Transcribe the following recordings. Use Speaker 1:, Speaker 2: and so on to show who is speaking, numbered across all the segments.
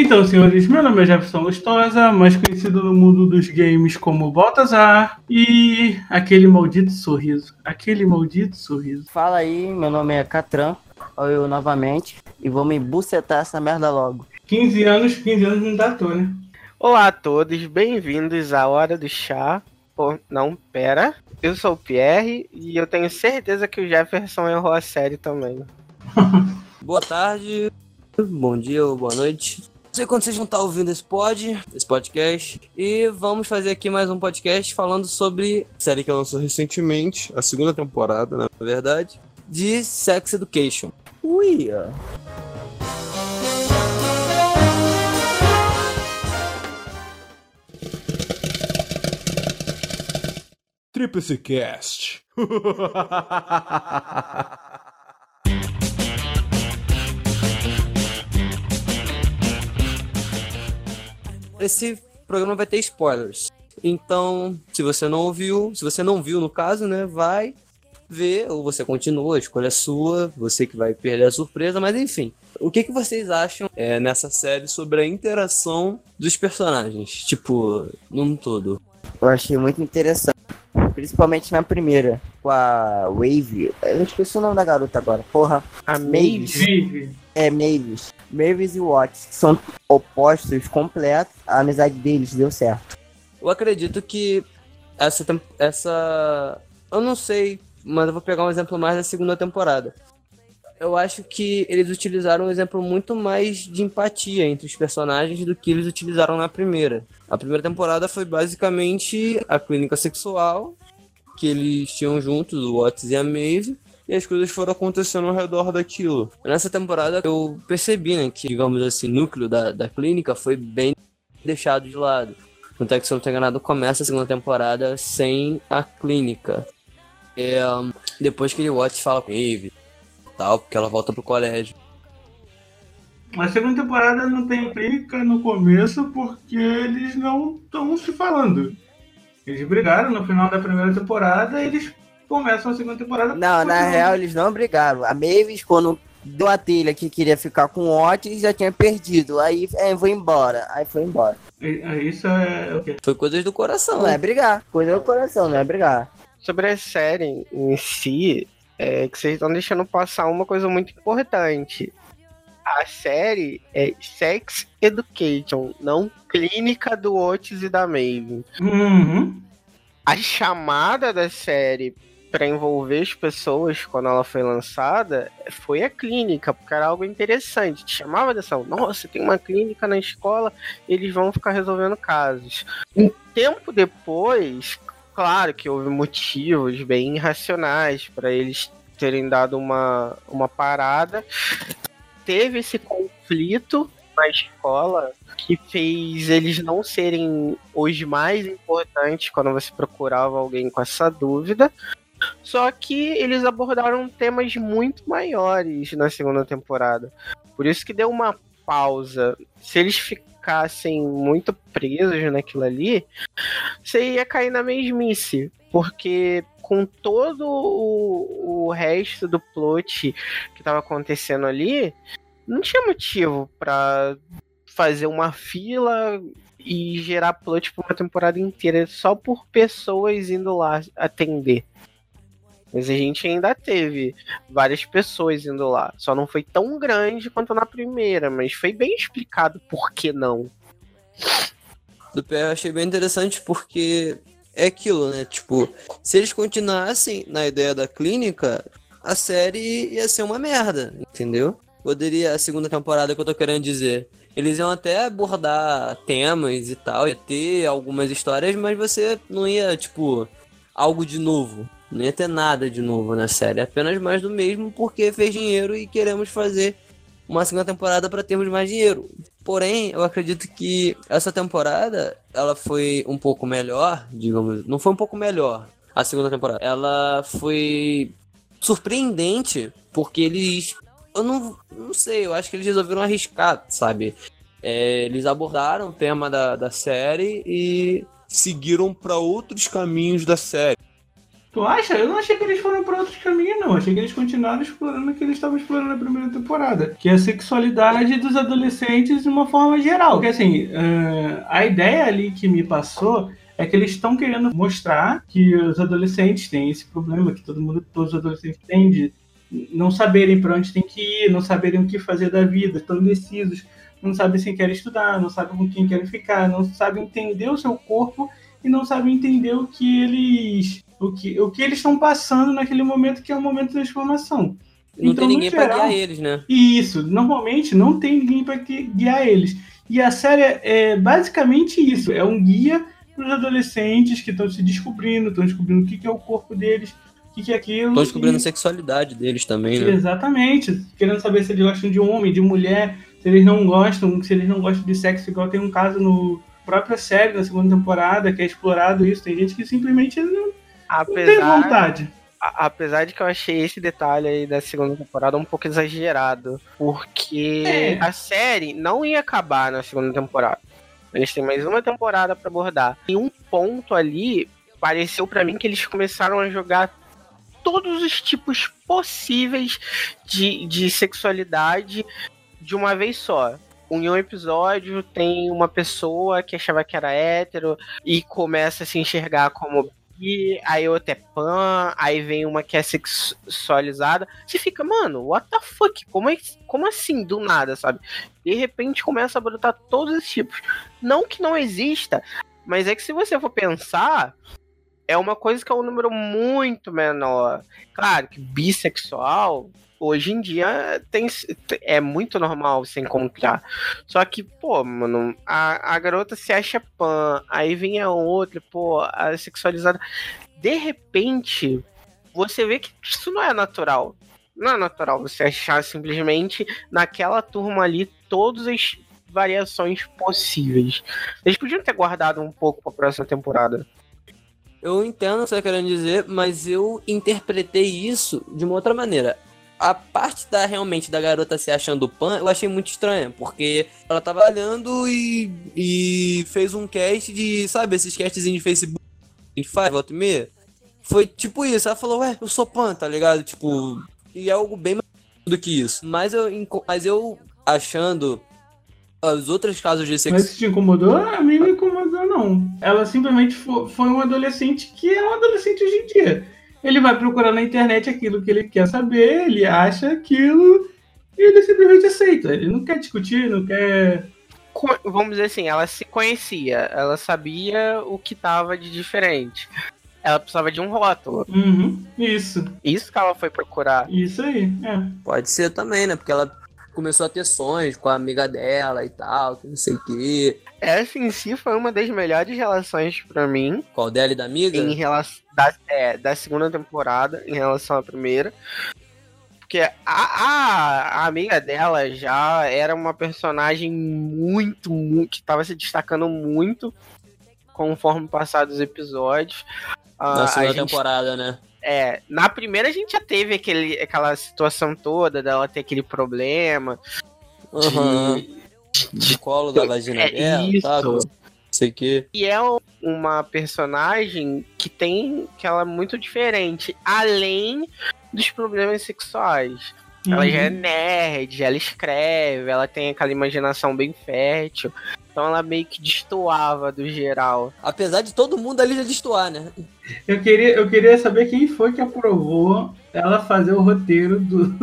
Speaker 1: Então, senhores, meu nome é Jefferson Lustosa, mais conhecido no mundo dos games como Baltazar, e aquele maldito sorriso, aquele maldito sorriso.
Speaker 2: Fala aí, meu nome é Catran, eu novamente, e vou me bucetar essa merda logo.
Speaker 1: 15 anos, 15 anos não dá tô, né?
Speaker 3: Olá a todos, bem-vindos à Hora do Chá. Oh, não, pera. Eu sou o Pierre e eu tenho certeza que o Jefferson errou a série também.
Speaker 4: Boa tarde, bom dia ou boa noite. Não sei quando vocês vão estar ouvindo esse pod, esse podcast. E vamos fazer aqui mais um podcast falando sobre a série que lançou recentemente, a segunda temporada, na verdade, de Sex Education.
Speaker 2: Ui!
Speaker 5: Tríplice Cast.
Speaker 4: Esse programa vai ter spoilers. Então, se você não ouviu, se você não viu no caso, né, vai ver ou você continua, a escolha é sua, você que vai perder a surpresa, mas enfim. O que, que vocês acham é, nessa série sobre a interação dos personagens, tipo, num todo?
Speaker 2: Eu achei muito interessante. Principalmente na primeira, com a Wave. Eu esqueci o nome da garota agora. Porra.
Speaker 3: A
Speaker 2: Mavis. É, Mavis. Mavis e Watts, que são opostos completos. A amizade deles deu certo.
Speaker 4: Eu acredito que essa, essa. Eu não sei, mas eu vou pegar um exemplo mais da segunda temporada. Eu acho que eles utilizaram um exemplo muito mais de empatia entre os personagens do que eles utilizaram na primeira. A primeira temporada foi basicamente a clínica sexual que eles tinham juntos, o Watts e a Maeve, e as coisas foram acontecendo ao redor daquilo. Nessa temporada eu percebi, né, que, digamos assim, núcleo da, da clínica foi bem deixado de lado. Tanto é que, se eu não tô enganado, começa a segunda temporada sem a clínica. É, depois que o Watts fala com Maeve tal, porque ela volta pro colégio.
Speaker 1: A segunda temporada não tem clínica no começo porque eles não estão se falando. Eles brigaram no final da primeira temporada e eles começam a segunda temporada.
Speaker 2: Não, na
Speaker 1: continuando.
Speaker 2: real eles não brigaram. A Mavis, quando deu a telha que queria ficar com o Otis, já tinha perdido. Aí, é, vou embora. Aí foi embora.
Speaker 1: E- Isso é o quê?
Speaker 4: Foi coisas do coração.
Speaker 2: Não é brigar. Coisa do coração, não é brigar.
Speaker 3: Sobre a série em si, é que vocês estão deixando passar uma coisa muito importante. A série é Sex Education, não Clínica do Otis e da Maeve.
Speaker 1: Uhum.
Speaker 3: a chamada da série para envolver as pessoas quando ela foi lançada foi a clínica, porque era algo interessante. Te chamava atenção. Nossa, tem uma clínica na escola, eles vão ficar resolvendo casos. Um tempo depois, claro que houve motivos bem irracionais para eles terem dado uma, uma parada. Teve esse conflito na escola que fez eles não serem os mais importantes quando você procurava alguém com essa dúvida. Só que eles abordaram temas muito maiores na segunda temporada. Por isso que deu uma pausa. Se eles ficassem muito presos naquilo ali, você ia cair na mesmice. Porque com todo o, o resto do plot que tava acontecendo ali, não tinha motivo pra fazer uma fila e gerar plot por uma temporada inteira só por pessoas indo lá atender. Mas a gente ainda teve várias pessoas indo lá. Só não foi tão grande quanto na primeira, mas foi bem explicado por que não.
Speaker 4: do pé eu achei bem interessante porque é aquilo, né? Tipo, se eles continuassem na ideia da clínica, a série ia ser uma merda, entendeu? Poderia, a segunda temporada que eu tô querendo dizer. Eles iam até abordar temas e tal, ia ter algumas histórias, mas você não ia, tipo, algo de novo. Não ia ter nada de novo na série. Apenas mais do mesmo porque fez dinheiro e queremos fazer uma segunda temporada para termos mais dinheiro. Porém, eu acredito que essa temporada ela foi um pouco melhor, digamos, não foi um pouco melhor a segunda temporada. Ela foi surpreendente porque eles eu não, não sei, eu acho que eles resolveram arriscar, sabe? É, eles abordaram o tema da, da série e seguiram para outros caminhos da série.
Speaker 1: Tu acha? Eu não achei que eles foram para outros caminhos, não. Achei que eles continuaram explorando o que eles estavam explorando na primeira temporada. Que é a sexualidade dos adolescentes de uma forma geral. Porque, assim, uh, a ideia ali que me passou é que eles estão querendo mostrar que os adolescentes têm esse problema, que todo mundo, todos os adolescentes têm de não saberem para onde tem que ir, não saberem o que fazer da vida, estão indecisos, não sabem se querem estudar, não sabem com quem querem ficar, não sabem entender o seu corpo e não sabem entender o que eles o que, o que eles estão passando naquele momento que é o momento de transformação.
Speaker 4: Não então, tem ninguém para guiar eles, né?
Speaker 1: Isso, normalmente não tem ninguém para guiar eles. E a série é basicamente isso, é um guia para os adolescentes que estão se descobrindo, estão descobrindo o que, que é o corpo deles, o que, que é aquilo.
Speaker 4: Estão descobrindo
Speaker 1: e...
Speaker 4: a sexualidade deles também, né?
Speaker 1: Exatamente, querendo saber se eles gostam de homem, de mulher, se eles não gostam, se eles não gostam de sexo, igual tem um caso no própria série, na segunda temporada, que é explorado isso. Tem gente que simplesmente não, apesar, não tem vontade.
Speaker 3: apesar de que eu achei esse detalhe aí da segunda temporada um pouco exagerado, porque é. a série não ia acabar na segunda temporada. Eles têm mais uma temporada para abordar. E um ponto ali pareceu para mim que eles começaram a jogar todos os tipos possíveis de, de sexualidade de uma vez só em um episódio tem uma pessoa que achava que era hétero e começa a se enxergar como bi, aí outra é pan, aí vem uma que é sexualizada. Você fica, mano, what the fuck? Como, é, como assim, do nada, sabe? De repente começa a brotar todos esses tipos. Não que não exista, mas é que se você for pensar, é uma coisa que é um número muito menor. Claro que bissexual hoje em dia tem, é muito normal se encontrar. Só que, pô, mano, a, a garota se acha pan, aí vem a outra, pô, a sexualizada. De repente, você vê que isso não é natural. Não é natural você achar simplesmente naquela turma ali todas as variações possíveis. Eles podiam ter guardado um pouco pra próxima temporada.
Speaker 4: Eu entendo o que você está querendo dizer, mas eu interpretei isso de uma outra maneira a parte da realmente da garota se achando pan, eu achei muito estranha, porque ela tava olhando e, e fez um cast de, sabe, esses castzinhos de Facebook, a gente faz, volta e meia. Foi tipo isso, ela falou, ué, eu sou pan, tá ligado? Tipo, e é algo bem mais do que isso. Mas eu, mas eu achando os outros casos de
Speaker 1: sexo. Mas te incomodou? A mim não incomodou, não. Ela simplesmente foi, foi um adolescente que é um adolescente hoje em dia ele vai procurar na internet aquilo que ele quer saber, ele acha aquilo e ele simplesmente aceita. Ele não quer discutir, não quer.
Speaker 3: Vamos dizer assim, ela se conhecia, ela sabia o que tava de diferente. Ela precisava de um rótulo.
Speaker 1: Uhum, isso.
Speaker 3: Isso que ela foi procurar.
Speaker 1: Isso aí, é.
Speaker 4: Pode ser também, né? Porque ela começou a ter sonhos com a amiga dela e tal, que não sei o quê.
Speaker 3: Essa em si foi uma das melhores relações para mim.
Speaker 4: Qual dela e da amiga?
Speaker 3: Em relação da, é, da segunda temporada em relação à primeira. Porque a, a, a, amiga dela já era uma personagem muito, muito. que estava se destacando muito conforme passados os episódios.
Speaker 4: Na segunda gente, temporada, né?
Speaker 3: É, na primeira a gente já teve aquele, aquela situação toda dela ter aquele problema.
Speaker 4: Uhum. De, de colo da vagina é, dela, isso. Tá, sei que.
Speaker 3: E é uma personagem que tem que ela é muito diferente, além dos problemas sexuais. Uhum. Ela já é uhum. nerd, ela escreve, ela tem aquela imaginação bem fértil. Então ela meio que destoava do geral.
Speaker 4: Apesar de todo mundo ali já destoar, né?
Speaker 1: Eu queria, eu queria saber quem foi que aprovou ela fazer o roteiro do.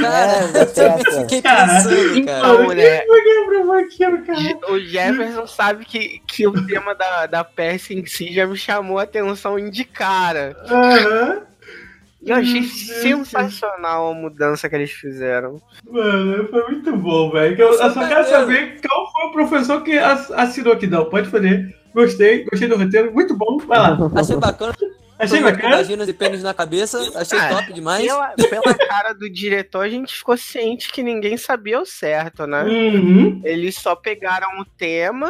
Speaker 4: Cara, é, eu fiquei pensando, cara. Então,
Speaker 1: né? Quem foi que aprovou aquilo, cara?
Speaker 3: O Jefferson sabe que, que o tema da, da peça em si já me chamou a atenção de cara.
Speaker 1: Aham. Uhum.
Speaker 3: Eu achei sensacional a mudança que eles fizeram.
Speaker 1: Mano, foi muito bom, velho. Eu, eu, só quero saber qual foi o professor que assinou aqui. Não, pode fazer. Gostei, gostei do roteiro. Muito bom. Vai lá.
Speaker 4: Achei bacana.
Speaker 1: Achei bacana.
Speaker 4: Vaginas e pênis na cabeça, achei ah, top demais.
Speaker 3: Pela, pela, cara do diretor, a gente ficou ciente que ninguém sabia o certo, né?
Speaker 1: Uhum.
Speaker 3: Eles só pegaram o tema,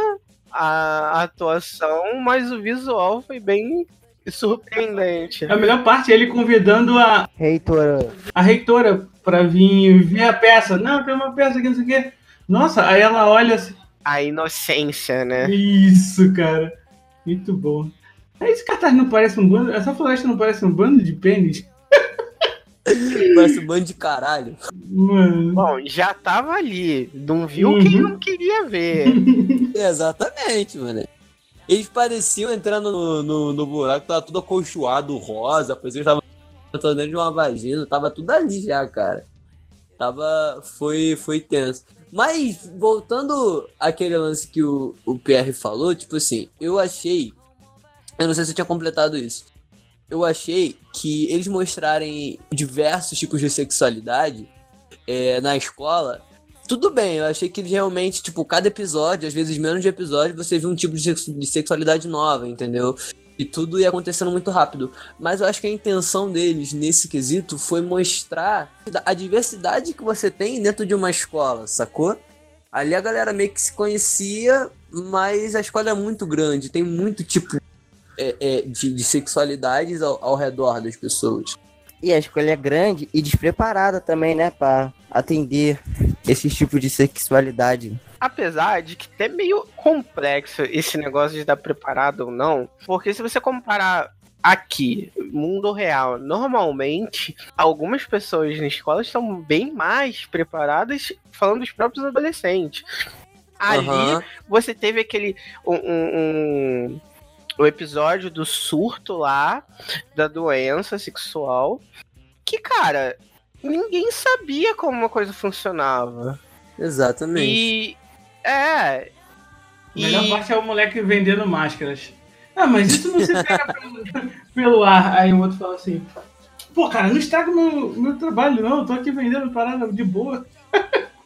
Speaker 3: a atuação, mas o visual foi bem surpreendente.
Speaker 1: A melhor parte é ele convidando a
Speaker 2: reitora.
Speaker 1: A reitora pra vir ver a peça. Não, tem uma peça aqui, não sei o quê. Nossa, aí ela olha assim.
Speaker 3: A inocência, né?
Speaker 1: Isso, cara. Muito bom. Esse cartaz não parece um bando. Essa floresta não parece um bando de pênis?
Speaker 4: Parece um bando de caralho.
Speaker 1: Mano.
Speaker 3: Bom, já tava ali. Não viu
Speaker 1: Uhum.
Speaker 3: quem não queria ver.
Speaker 4: Exatamente, mano. Eles pareciam entrando no, no, no buraco, tava tudo acolchoado, rosa, parecia que tava dentro de uma vagina, tava tudo ali já, cara. Tava. Foi, foi tenso. Mas, voltando àquele lance que o, o PR falou, tipo assim, eu achei. Eu não sei se eu tinha completado isso. Eu achei que eles mostrarem diversos tipos de sexualidade é, na escola tudo bem, eu achei que realmente, tipo, cada episódio, às vezes menos de episódio, você viu um tipo de sexualidade nova, entendeu? E tudo ia acontecendo muito rápido. Mas eu acho que a intenção deles nesse quesito foi mostrar a diversidade que você tem dentro de uma escola, sacou? Ali a galera meio que se conhecia, mas a escola é muito grande, tem muito tipo é, é, de, de sexualidades ao, ao redor das pessoas.
Speaker 2: E a escola é grande e despreparada também, né? Pra atender esse tipo de sexualidade.
Speaker 3: Apesar de que é meio complexo esse negócio de estar preparado ou não, porque se você comparar aqui, mundo real, normalmente algumas pessoas na escola estão bem mais preparadas falando dos próprios adolescentes. Ali
Speaker 4: Aham.
Speaker 3: você teve aquele um, um- um- o episódio do surto lá da doença sexual que cara ninguém sabia como uma coisa funcionava
Speaker 4: Exatamente.
Speaker 3: e é
Speaker 1: A melhor
Speaker 3: e
Speaker 1: parte é o moleque vendendo máscaras. Ah, mas isso não se pega pelo, pelo ar. Aí o outro fala assim: Pô, cara, não estraga meu, meu trabalho, não. Eu tô aqui vendendo parada de boa.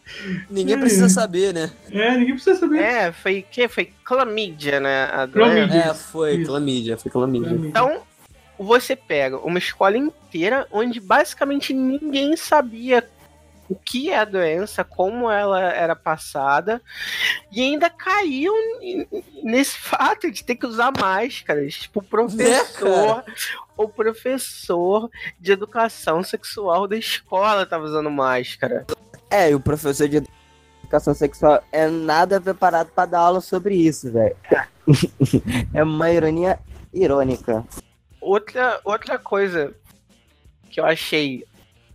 Speaker 4: Ninguém
Speaker 1: Hum.
Speaker 4: precisa saber, né?
Speaker 1: É, ninguém precisa saber.
Speaker 3: é foi que foi clamídia né a
Speaker 1: Clamídia.
Speaker 3: doença.
Speaker 4: É, foi
Speaker 1: Isso.
Speaker 4: clamídia, foi clamídia.
Speaker 3: então você pega uma escola inteira onde basicamente ninguém sabia o que é a doença, como ela era passada, e ainda caiu nesse fato de ter que usar máscaras. Tipo, o professor, o professor de educação sexual da escola tava usando máscara.
Speaker 2: É, e o professor de educação sexual é nada preparado pra dar aula sobre isso, velho. é uma ironia irônica.
Speaker 3: Outra, outra coisa que eu achei,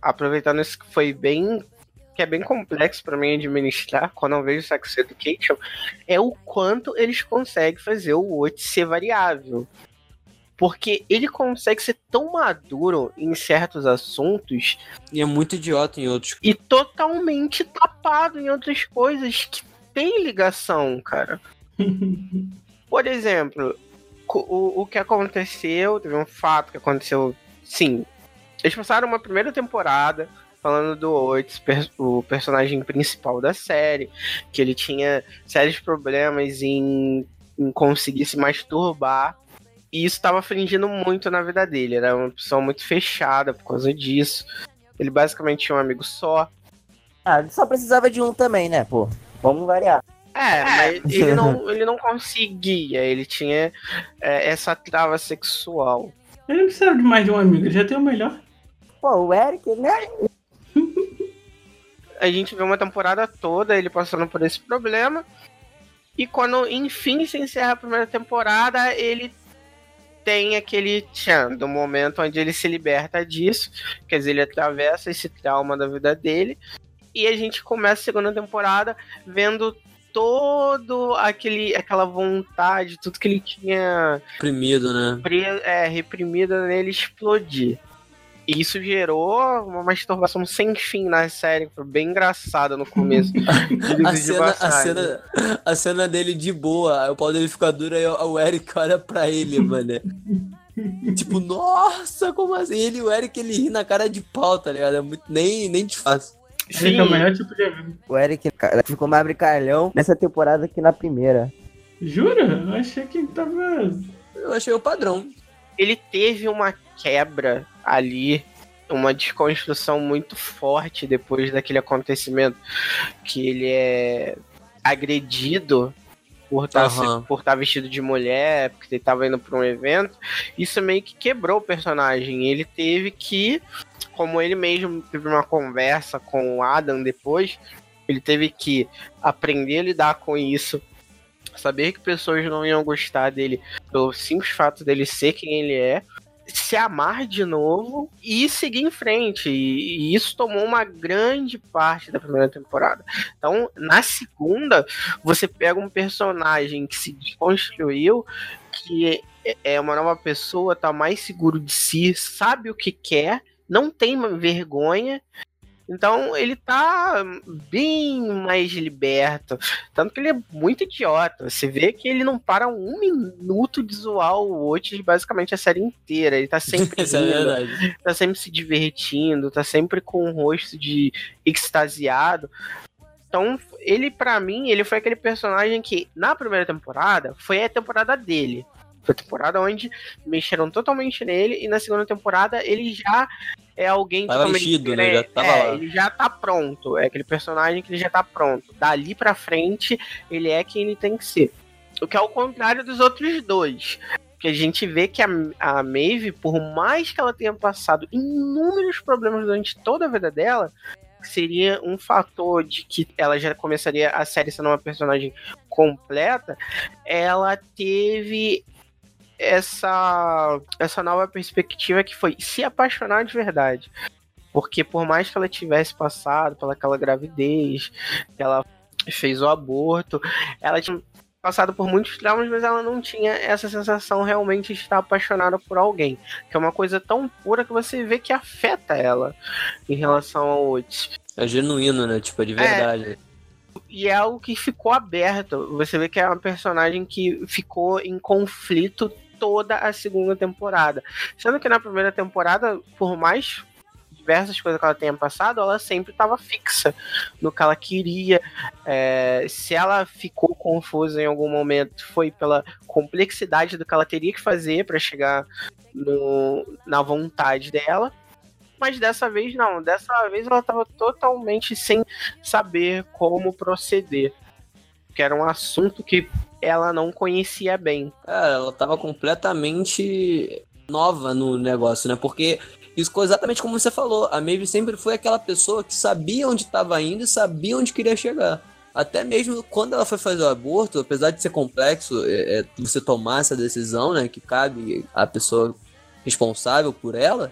Speaker 3: aproveitando isso que foi bem. que é bem complexo pra mim administrar quando eu vejo Sex Education, é o quanto eles conseguem fazer o Ot ser variável. Porque ele consegue ser tão maduro em certos assuntos
Speaker 4: E é muito idiota em outros.
Speaker 3: e totalmente tapado em outras coisas que tem ligação, cara. Por exemplo, o, o que aconteceu, teve um fato que aconteceu. Sim, eles passaram uma primeira temporada falando do Oates, o personagem principal da série, que ele tinha sérios problemas em, em conseguir se masturbar. E isso estava afligindo muito na vida dele. Era uma pessoa muito fechada por causa disso. Ele basicamente tinha um amigo só.
Speaker 2: Ah, ele só precisava de um também, né, pô? Vamos variar.
Speaker 3: É, mas ele não, ele não conseguia. Ele tinha é, essa trava sexual.
Speaker 1: Ele não precisa de mais de um amigo, ele já tem o melhor.
Speaker 2: Pô, o Eric, né?
Speaker 3: A gente vê uma temporada toda ele passando por esse problema. E quando enfim se encerra a primeira temporada, ele tem aquele tchan do momento onde ele se liberta disso. Quer dizer, ele atravessa esse trauma da vida dele. E a gente começa a segunda temporada vendo todo aquele aquela vontade, tudo que ele tinha
Speaker 4: Oprimido, né?
Speaker 3: é, reprimida nele explodir. E isso gerou uma masturbação sem fim na série, que foi bem engraçada no começo.
Speaker 4: A cena, a, cena, a cena dele de boa, o pau dele fica duro, aí o Eric olha pra ele, mano. tipo, nossa, como assim? Ele e o Eric, ele ri na cara de pau, tá ligado? É muito, nem, nem te faço.
Speaker 1: Ele é o melhor tipo de.
Speaker 2: O Eric cara, ficou mais brincalhão nessa temporada que na primeira.
Speaker 1: Jura? Eu achei que tava.
Speaker 4: Eu achei o padrão.
Speaker 3: ele teve uma quebra ali, uma desconstrução muito forte depois daquele acontecimento que ele é agredido por estar
Speaker 4: Aham.
Speaker 3: por estar vestido de mulher, porque ele estava indo para um evento. Isso meio que quebrou o personagem. Ele teve que, como ele mesmo teve uma conversa com o Adam depois, ele teve que aprender a lidar com isso saber que pessoas não iam gostar dele pelo simples fato dele ser quem ele é, se amar de novo e seguir em frente. E, e, isso tomou uma grande parte da primeira temporada. Então, na segunda, você pega um personagem que se desconstruiu, que é, é uma nova pessoa, tá mais seguro de si, sabe o que quer, não tem vergonha então ele tá bem mais liberto. Tanto que ele é muito idiota. Você vê que ele não para um minuto de zoar o Otis basicamente a série inteira. Ele tá sempre
Speaker 4: Isso é
Speaker 3: rindo,
Speaker 4: verdade.
Speaker 3: tá sempre se divertindo, tá sempre com um rosto de extasiado. Então, ele para mim, ele foi aquele personagem que na primeira temporada foi a temporada dele. Temporada onde mexeram totalmente nele e na segunda temporada ele já é alguém
Speaker 4: Tava
Speaker 3: totalmente
Speaker 4: enchido, né? Já tava
Speaker 3: é,
Speaker 4: lá.
Speaker 3: ele já tá pronto. É aquele personagem que ele já tá pronto. Dali pra frente, ele é quem ele tem que ser. O que é o contrário dos outros dois. Porque a gente vê que a, a Maeve, por mais que ela tenha passado inúmeros problemas durante toda a vida dela, seria um fator de que ela já começaria a série sendo uma personagem completa, ela teve essa essa nova perspectiva que foi se apaixonar de verdade. Porque por mais que ela tivesse passado pelaquela gravidez, que ela fez o aborto, ela tinha passado por muitos traumas, mas ela não tinha essa sensação realmente de estar apaixonada por alguém. Que é uma coisa tão pura que você vê que afeta ela em relação ao Otis.
Speaker 4: É genuíno, né? Tipo, é de verdade.
Speaker 3: E é algo que ficou aberto. Você vê que é uma personagem que ficou em conflito toda a segunda temporada. Sendo que na primeira temporada, por mais diversas coisas que ela tenha passado, ela sempre estava fixa no que ela queria. É, se ela ficou confusa em algum momento, foi pela complexidade do que ela teria que fazer para chegar no, na vontade dela. Mas dessa vez não, dessa vez ela estava totalmente sem saber como proceder. Que era um assunto que ela não conhecia bem.
Speaker 4: Cara, ela tava completamente nova no negócio, né? Porque isso ficou exatamente como você falou. A Maeve sempre foi aquela pessoa que sabia onde estava indo e sabia onde queria chegar. Até mesmo quando ela foi fazer o aborto, apesar de ser complexo é, é, você tomar essa decisão, né? Que cabe à pessoa responsável por ela,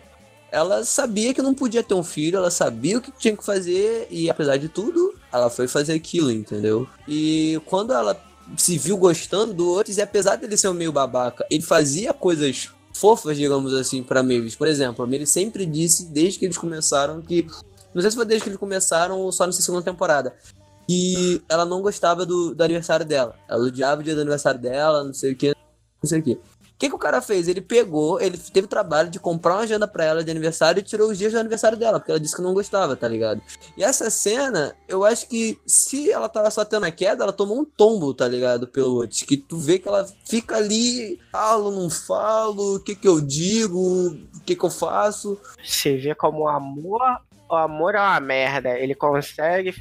Speaker 4: ela sabia que não podia ter um filho, ela sabia o que tinha que fazer e apesar de tudo, ela foi fazer aquilo, entendeu? E quando ela se viu gostando do Otis, e apesar dele ser um meio babaca, ele fazia coisas fofas, digamos assim, pra Mavis. Por exemplo, a Mavis sempre disse, desde que eles começaram, que. Não sei se foi desde que eles começaram ou só nessa segunda temporada. Que ela não gostava do, do aniversário dela. Ela odiava o dia do aniversário dela, não sei o que, não sei o que. O que, que o cara fez? Ele pegou, ele teve o trabalho de comprar uma agenda pra ela de aniversário e tirou os dias do aniversário dela, porque ela disse que não gostava, tá ligado? E essa cena, eu acho que se ela tava só tendo a queda, ela tomou um tombo, tá ligado? Pelo Otis. Que tu vê que ela fica ali, falo, não falo, o que que eu digo, o que que eu faço.
Speaker 3: Você vê como o amor, o amor é uma merda. Ele consegue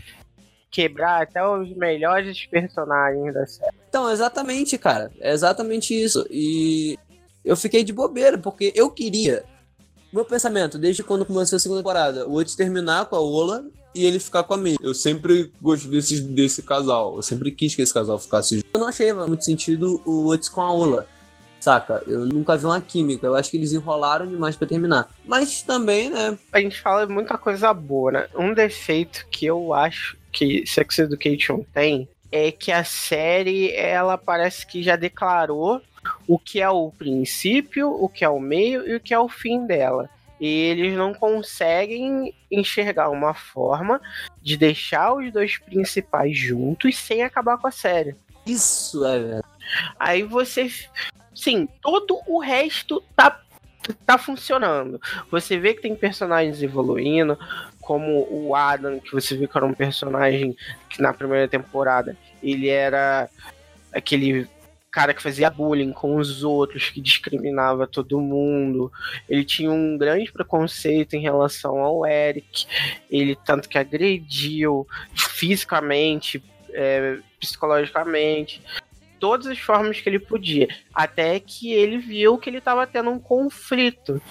Speaker 3: quebrar até os melhores personagens da série.
Speaker 4: Então, exatamente, cara. É exatamente isso. E eu fiquei de bobeira, porque eu queria. Meu pensamento, desde quando começou a segunda temporada, o Otis terminar com a Ola e ele ficar com a May. Eu sempre gosto desse, desse casal. Eu sempre quis que esse casal ficasse junto. Eu não achei muito sentido o Otis com a Ola. Saca? Eu nunca vi uma química. Eu acho que eles enrolaram demais pra terminar. Mas também, né?
Speaker 3: A gente fala muita coisa boa, né? Um defeito que eu acho que Sex Education tem é que a série ela parece que já declarou o que é o princípio, o que é o meio e o que é o fim dela. E eles não conseguem enxergar uma forma de deixar os dois principais juntos sem acabar com a série.
Speaker 4: Isso é, velho.
Speaker 3: Aí você. Sim, todo o resto tá, tá funcionando. Você vê que tem personagens evoluindo, como o Adam, que você viu que era um personagem que na primeira temporada ele era aquele cara que fazia bullying com os outros, que discriminava todo mundo. Ele tinha um grande preconceito em relação ao Eric. Ele tanto que agrediu fisicamente, é, psicologicamente, todas as formas que ele podia, até que ele viu que ele estava tendo um conflito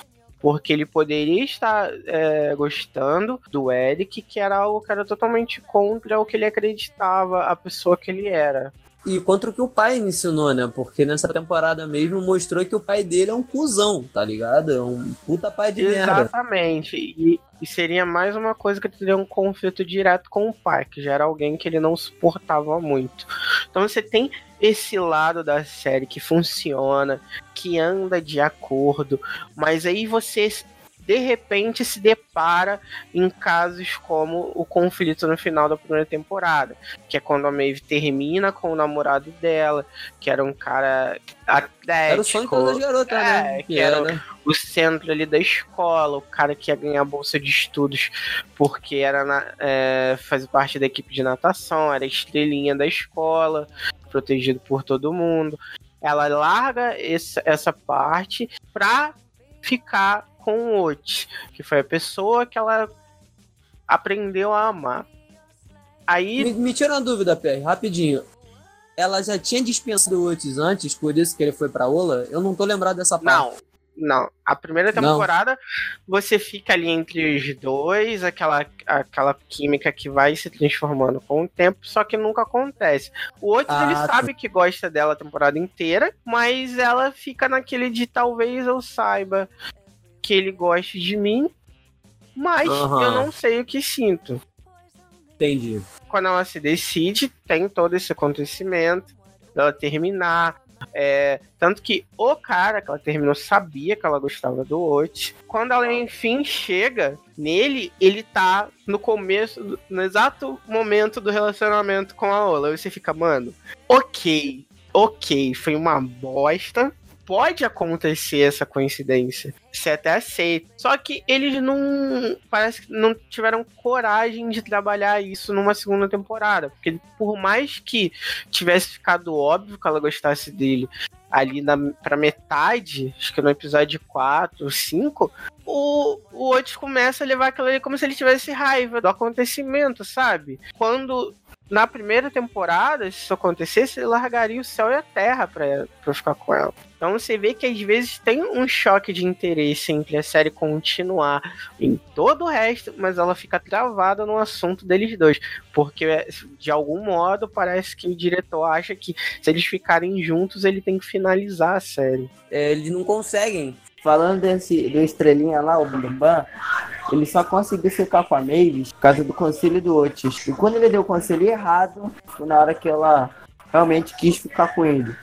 Speaker 3: porque ele poderia estar é, gostando do Eric, que era algo que era totalmente contra o que ele acreditava, a pessoa que ele era.
Speaker 4: e contra o que o pai me ensinou, né? Porque nessa temporada mesmo mostrou que o pai dele é um cuzão, tá ligado? É um puta pai de merda.
Speaker 3: Exatamente. E, e seria mais uma coisa que teria um conflito direto com o pai, que já era alguém que ele não suportava muito. Então você tem esse lado da série que funciona, que anda de acordo, mas aí você de repente se depara em casos como o conflito no final da primeira temporada, que é quando a Maeve termina com o namorado dela, que era um cara atlético.
Speaker 4: Era o sonho garotas,
Speaker 3: é,
Speaker 4: né?
Speaker 3: que era o centro ali da escola, o cara que ia ganhar bolsa de estudos porque era na, é, faz parte da equipe de natação, era estrelinha da escola, protegido por todo mundo. Ela larga esse, essa parte pra ficar com o Ot, que foi a pessoa que ela aprendeu a amar. Aí.
Speaker 4: Me, me tira uma dúvida, Pé, rapidinho. Ela já tinha dispensado o Otis antes, por isso que ele foi pra Ola? Eu não tô lembrado dessa parte.
Speaker 3: Não, não. A primeira temporada você fica ali entre os dois, aquela, aquela química que vai se transformando com o tempo, só que nunca acontece. O Otis,
Speaker 4: Ah,
Speaker 3: ele
Speaker 4: tá.
Speaker 3: sabe que gosta dela a temporada inteira, mas ela fica naquele de talvez eu saiba que ele goste de mim, mas
Speaker 4: Aham.
Speaker 3: eu não sei o que sinto.
Speaker 4: Entendi.
Speaker 3: quando ela se decide, tem todo esse acontecimento dela terminar. É, tanto que o cara que ela terminou sabia que ela gostava do Ot. Quando ela enfim chega nele, ele tá no começo, no exato momento do relacionamento com a Ola. Aí você fica, mano, ok, ok, foi uma bosta. Pode acontecer essa coincidência. Você até aceita. Só que eles não. Parece que não tiveram coragem de trabalhar isso numa segunda temporada. Porque por mais que tivesse ficado óbvio que ela gostasse dele ali na, pra metade, acho que no episódio 4 ou 5, o, o Otis começa a levar aquilo ali como se ele tivesse raiva do acontecimento, sabe? Quando na primeira temporada, se isso acontecesse, ele largaria o céu e a terra pra, pra ficar com ela. Então você vê que às vezes tem um choque de interesse entre a série continuar em todo o resto, mas ela fica travada no assunto deles dois. Porque, de algum modo, parece que o diretor acha que se eles ficarem juntos, ele tem que finalizar a série.
Speaker 4: É, eles não conseguem.
Speaker 2: Falando desse, do estrelinha lá, o Bambam, ele só conseguiu ficar com a Mavis por causa do conselho do Otis. E quando ele deu o conselho errado, foi na hora que ela realmente quis ficar com ele.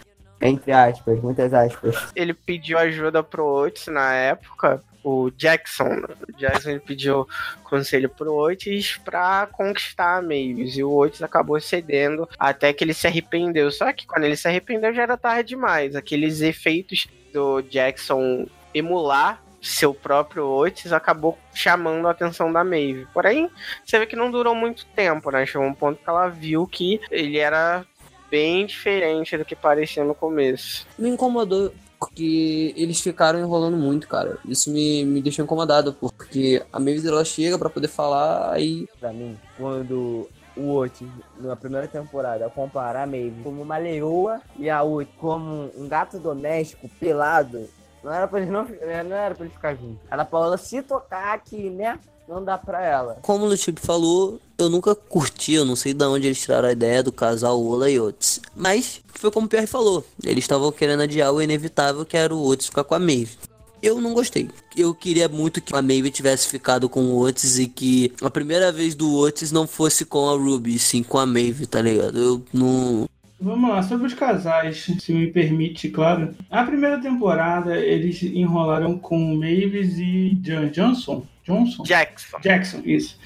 Speaker 2: Entre aspas, muitas aspas.
Speaker 3: Ele pediu ajuda pro Otis na época, o Jackson. O Jackson pediu conselho pro Otis pra conquistar a Mavis. E o Otis acabou cedendo até que ele se arrependeu. Só que quando ele se arrependeu já era tarde demais. Aqueles efeitos do Jackson emular seu próprio Otis acabou chamando a atenção da Maeve. Porém, você vê que não durou muito tempo, né? Chegou um ponto que ela viu que ele era bem diferente do que parecia no começo.
Speaker 4: Me incomodou porque eles ficaram enrolando muito, cara. Isso me, me deixou incomodado, porque a Mavis ela chega pra poder falar aí.
Speaker 2: Pra mim, quando o Otis, na primeira temporada, comparar a Maeve como uma leoa e a Otis como um gato doméstico pelado, não era pra eles não, não era pra eles ficar juntos. Era pra ela se tocar que, né? Não dá pra ela.
Speaker 4: Como o Lucipe falou, eu nunca curti, eu não sei de onde eles tiraram a ideia do casal Ola e Otis. Mas foi como o Pierre falou, eles estavam querendo adiar o inevitável que era o Otis ficar com a Maeve. Eu não gostei. Eu queria muito que a Maeve tivesse ficado com o Otis e que a primeira vez do Otis não fosse com a Ruby, sim com a Maeve, tá ligado? Eu não.
Speaker 1: Vamos lá, sobre os casais, se me permite, claro. A primeira temporada eles enrolaram com Mavis e Jan- Johnson. Johnson?
Speaker 3: Jackson.
Speaker 1: Jackson, isso.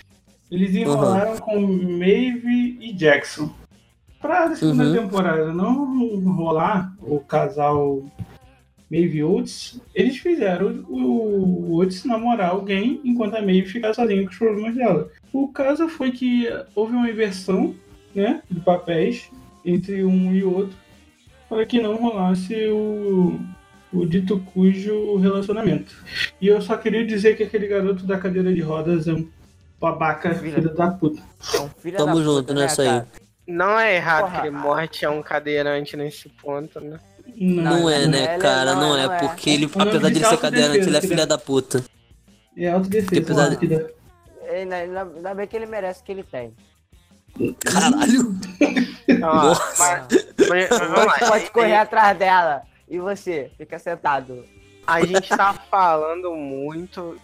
Speaker 1: Eles enrolaram com Maeve e Jackson. Pra segunda
Speaker 4: Uhum.
Speaker 1: temporada não rolar o casal Maeve e Oates, eles fizeram o, o Oates namorar alguém enquanto a Maeve ficava sozinha com os problemas dela. O caso foi que houve uma inversão né, de papéis entre um e outro para que não rolasse o, o dito cujo relacionamento. E eu só queria dizer que aquele garoto da cadeira de rodas é um babaca,
Speaker 2: Filha
Speaker 1: filho da puta.
Speaker 2: É um filho
Speaker 4: Tamo
Speaker 2: da
Speaker 4: junto
Speaker 2: puta, né,
Speaker 4: nessa aí.
Speaker 3: Não é errado
Speaker 2: Porra,
Speaker 3: que ele morte é um cadeirante nesse ponto, né?
Speaker 4: Não, é,
Speaker 2: não
Speaker 4: né,
Speaker 2: é,
Speaker 4: cara?
Speaker 2: não
Speaker 4: Não,
Speaker 2: é,
Speaker 4: é,
Speaker 2: não é.
Speaker 4: porque ele, apesar de ele
Speaker 1: é
Speaker 4: ser cadeirante, ele é filha da puta.
Speaker 1: É autodefesa.
Speaker 4: Apesar de-.
Speaker 2: É, ainda bem que ele merece o que ele tem.
Speaker 4: Caralho!
Speaker 3: Ó, mas, Mas, mas
Speaker 2: O
Speaker 3: vamos lá.
Speaker 2: Pode correr atrás dela. E você? Fica sentado.
Speaker 3: A gente tá falando muito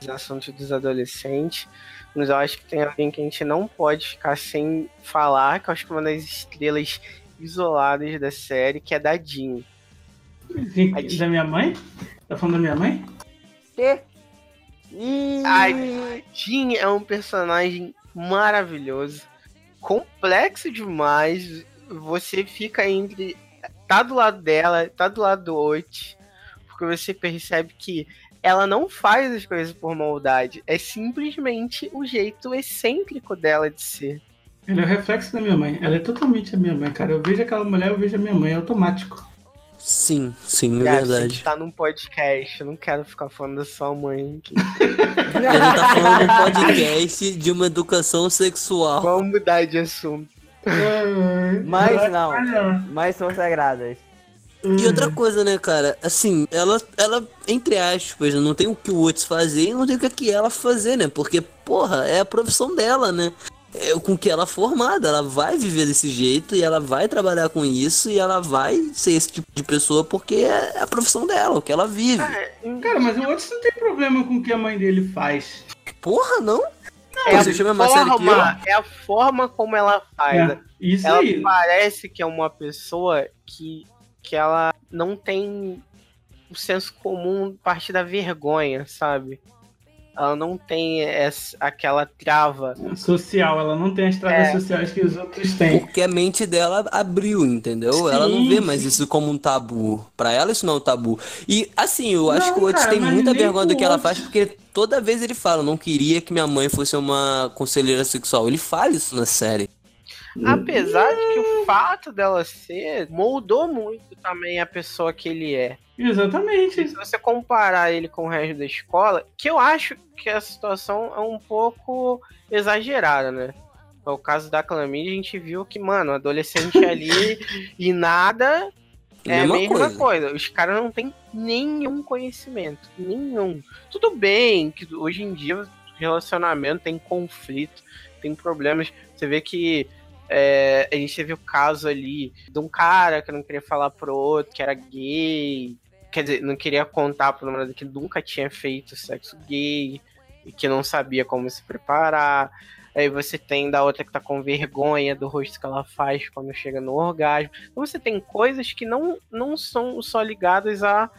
Speaker 3: dos assuntos dos adolescentes, mas eu acho que tem alguém que a gente não pode ficar sem falar, que eu acho que é uma das estrelas isoladas da série, que é da Jean.
Speaker 1: Gente, Da minha mãe? Tá falando da minha mãe?
Speaker 2: Que? Ih,
Speaker 3: Ai. Jean é um personagem maravilhoso, complexo demais. Você fica entre. tá do lado dela, tá do lado do Otis, porque você percebe que ela não faz as coisas por maldade, é simplesmente o jeito excêntrico dela de ser.
Speaker 1: Ele é o reflexo da minha mãe. Ela é totalmente a minha mãe, cara. Eu vejo aquela mulher, eu vejo a minha mãe, é automático.
Speaker 4: Sim, sim, é
Speaker 3: Cara, a
Speaker 4: verdade.
Speaker 3: gente tá num podcast, eu não quero ficar falando da sua mãe aqui.
Speaker 4: A gente tá falando um podcast de uma educação sexual.
Speaker 3: Vamos mudar de assunto.
Speaker 2: Mas não. Mas são sagradas.
Speaker 4: E outra coisa, né, cara? Assim, ela, ela entre aspas, não tem o que o Otis fazer e não tem o que ela fazer, né? Porque, porra, é a profissão dela, né? É com que ela é formada, ela vai viver desse jeito e ela vai trabalhar com isso e ela vai ser esse tipo de pessoa porque é a profissão dela, o que ela vive.
Speaker 1: Cara, mas o Otis não tem problema com o que a mãe dele faz.
Speaker 4: Porra, não?
Speaker 3: É a,
Speaker 4: você chama que eu?
Speaker 3: forma, é a forma como ela faz.
Speaker 1: É, isso
Speaker 3: ela
Speaker 1: aí.
Speaker 3: parece que é uma pessoa que, que ela não tem o senso comum a partir da vergonha, sabe? Ela não tem essa, aquela trava.
Speaker 1: Social, ela não tem as travas
Speaker 3: É.
Speaker 1: sociais que os outros têm.
Speaker 4: Porque a mente dela abriu, entendeu? ela não
Speaker 1: Sim,
Speaker 4: vê
Speaker 1: sim.
Speaker 4: mais isso como um tabu. Pra ela isso não é um tabu. E assim, eu acho
Speaker 1: Não,
Speaker 4: que o Otis
Speaker 1: cara,
Speaker 4: tem muita vergonha do que ela faz, porque toda vez ele fala, não queria que minha mãe fosse uma conselheira sexual. Ele fala isso na série.
Speaker 3: Apesar de que o fato dela ser moldou muito também a pessoa que ele é.
Speaker 1: Exatamente.
Speaker 3: Se você comparar ele com o resto da escola, que eu acho que a situação é um pouco exagerada, né? No caso da Clamídia, a gente viu que, mano, adolescente ali e nada é a
Speaker 4: Mesma
Speaker 3: mesma
Speaker 4: coisa.
Speaker 3: coisa. Os caras não têm nenhum conhecimento. Nenhum. Tudo bem que hoje em dia relacionamento tem conflito, tem problemas. Você vê que é, a gente teve o caso ali de um cara que não queria falar pro outro que era gay. Quer dizer, não queria contar pro namorado que nunca tinha feito sexo gay e que não sabia como se preparar. Aí você tem da outra que tá com vergonha do rosto que ela faz quando chega no orgasmo. Então você tem coisas que não, não são só ligadas a,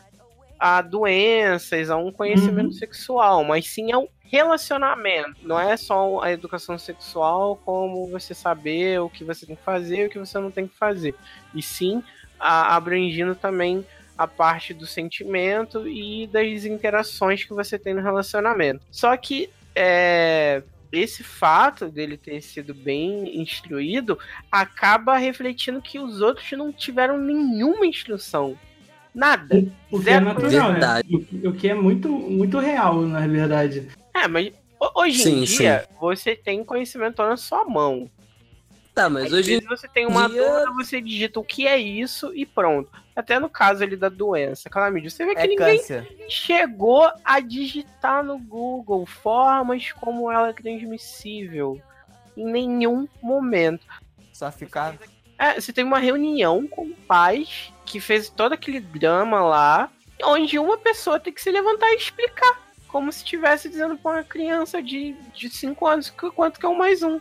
Speaker 3: a doenças, a um conhecimento
Speaker 1: Uhum.
Speaker 3: sexual, mas sim ao relacionamento. Não é só a educação sexual como você saber o que você tem que fazer e o que você não tem que fazer. E sim a, abrangindo também a parte do sentimento e das interações que você tem no relacionamento. Só que é, esse fato dele ter sido bem instruído acaba refletindo que os outros não tiveram nenhuma instrução. Nada.
Speaker 1: O que é natural,
Speaker 4: Verdade.
Speaker 1: né? O, que é muito, muito real, na verdade.
Speaker 3: É, mas ho- hoje em
Speaker 4: Sim,
Speaker 3: dia você tem conhecimento na sua mão.
Speaker 4: Tá,
Speaker 3: Às
Speaker 4: mas hoje
Speaker 3: vezes você tem uma
Speaker 4: dia-
Speaker 3: dúvida, você digita o que é isso e pronto. Até no caso ali da doença, calamídia, você vê que
Speaker 2: É
Speaker 3: ninguém
Speaker 2: câncer.
Speaker 3: chegou a digitar no Google formas como ela é transmissível. Em nenhum momento.
Speaker 2: Só ficar.
Speaker 3: É, você teve uma reunião com pais que fez todo aquele drama lá, onde uma pessoa tem que se levantar e explicar. Como se estivesse dizendo pra uma criança de 5 anos quanto que é um mais um.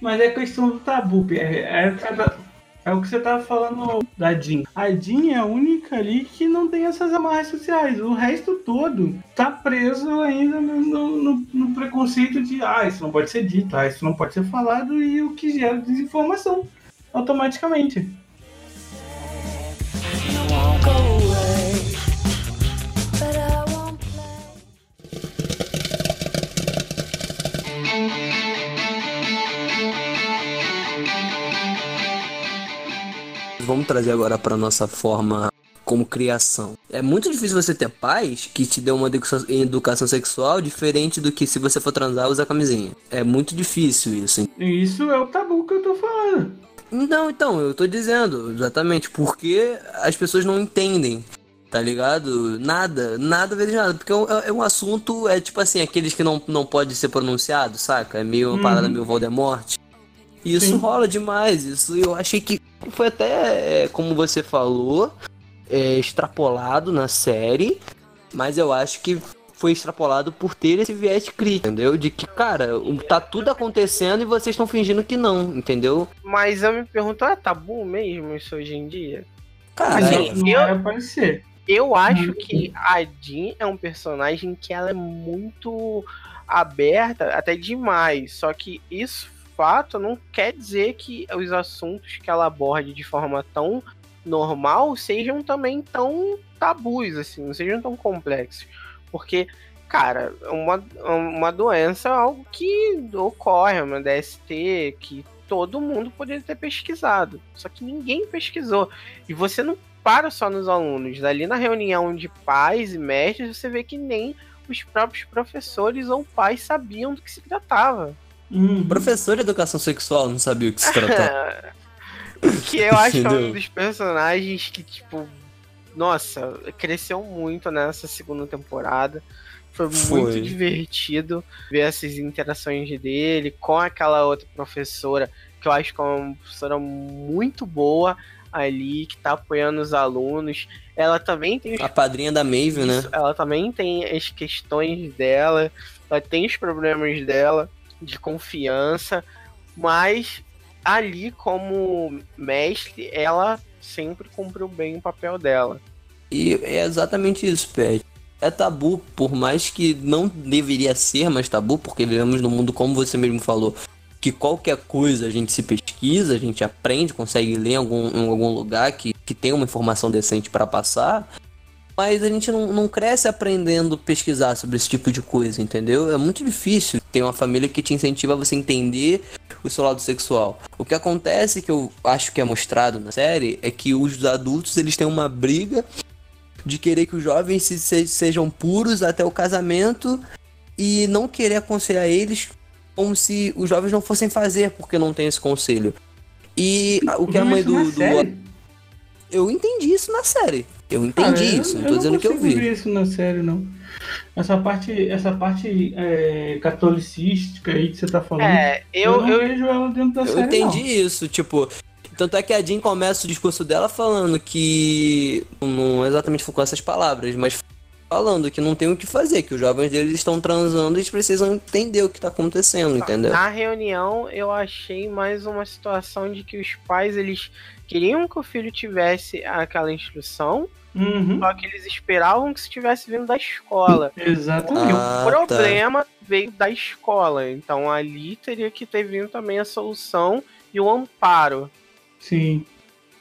Speaker 1: Mas é questão do tabu, Pierre. É, cada- é o que você tava falando da Jean. A Jean é a única ali que não tem essas amarras sociais. O resto todo tá preso ainda no- no- no preconceito de ah, isso não pode ser dito, ah, isso não pode ser falado, e o que gera desinformação automaticamente.
Speaker 4: Vamos trazer agora para nossa forma como criação. É muito difícil você ter pais que te dão uma educação, sexual diferente do que se você for transar usar camisinha. É muito difícil isso.
Speaker 1: Isso é o tabu que eu tô falando.
Speaker 4: Não, então, eu tô dizendo exatamente porque as pessoas não entendem. Tá ligado? Nada, nada a ver de nada. Porque é um, é um assunto, é tipo assim, aqueles que não, não pode ser pronunciado, saca? É meio uma
Speaker 1: Uhum.
Speaker 4: parada meio Voldemort. E isso
Speaker 1: Sim.
Speaker 4: rola demais. Isso eu achei que foi até, é, como você falou, é, extrapolado na série, mas eu acho que foi extrapolado por ter esse viés crítico, entendeu? De que, cara, o- tá tudo acontecendo e vocês estão fingindo que não, entendeu?
Speaker 3: Mas eu me pergunto, é tabu mesmo isso hoje em dia?
Speaker 4: Cara,
Speaker 3: Assim, eu-
Speaker 1: ser.
Speaker 3: Eu acho
Speaker 1: Uhum.
Speaker 3: que a Jean é um personagem que ela é muito aberta, até demais. Só que isso, fato, não quer dizer que os assuntos que ela aborde de forma tão normal sejam também tão tabus, assim, não sejam tão complexos. Porque, cara, uma, uma doença é algo que ocorre, uma DST, que todo mundo poderia ter pesquisado. Só que ninguém pesquisou. E você não para só nos alunos. Ali na reunião de pais e mestres, você vê que nem os próprios professores ou pais sabiam do que se tratava.
Speaker 1: Uhum.
Speaker 4: professor de educação sexual não sabia o que se tratava.
Speaker 3: que eu acho que é um dos personagens que, tipo, nossa, cresceu muito nessa segunda temporada. Foi,
Speaker 4: Foi.
Speaker 3: muito divertido ver essas interações dele com aquela outra professora, que eu acho que é uma professora muito boa ali, que tá apoiando os alunos. Ela também tem os
Speaker 4: A padrinha da Maeve, né?
Speaker 3: ela também tem as questões dela, ela tem os problemas dela de confiança, mas ali como mestre, ela sempre cumpriu bem o papel dela.
Speaker 4: E é exatamente isso, Pet. É tabu, por mais que não deveria ser mais tabu, porque vivemos num mundo, como você mesmo falou, que qualquer coisa a gente se pesquisa, a gente aprende, consegue ler em algum, em algum lugar que, que tem uma informação decente para passar, mas a gente não, não cresce aprendendo a pesquisar sobre esse tipo de coisa, entendeu? É muito difícil ter uma família que te incentiva a você entender o seu lado sexual. O que acontece, que eu acho que é mostrado na série, é que os adultos eles têm uma briga de querer que os jovens se- se- sejam puros até o casamento e não querer aconselhar eles como se os jovens não fossem fazer porque não tem esse conselho. E o que a mãe do, do eu entendi isso na série. Eu entendi
Speaker 1: Cara, eu-
Speaker 4: isso, não tô dizendo que eu vi.
Speaker 1: ver isso na série, não. Essa parte, essa parte é, catolicística aí que você tá falando.
Speaker 3: É,
Speaker 1: eu,
Speaker 3: eu,
Speaker 1: não
Speaker 3: eu,
Speaker 1: vejo ela dentro da
Speaker 4: Eu
Speaker 1: série.
Speaker 4: entendi
Speaker 1: não.
Speaker 4: isso, tipo. Tanto é que a Jean começa o discurso dela falando que. Não exatamente com essas palavras, mas falando que não tem o que fazer, que os jovens deles estão transando e eles precisam entender o que tá acontecendo, entendeu?
Speaker 3: na reunião eu achei mais uma situação de que os pais eles queriam que o filho tivesse aquela instrução,
Speaker 1: Uhum,
Speaker 3: só que eles esperavam que estivesse vindo da escola.
Speaker 1: exatamente.
Speaker 4: Ah,
Speaker 3: o problema veio da escola. Então ali teria que ter vindo também a solução e o amparo.
Speaker 1: Sim.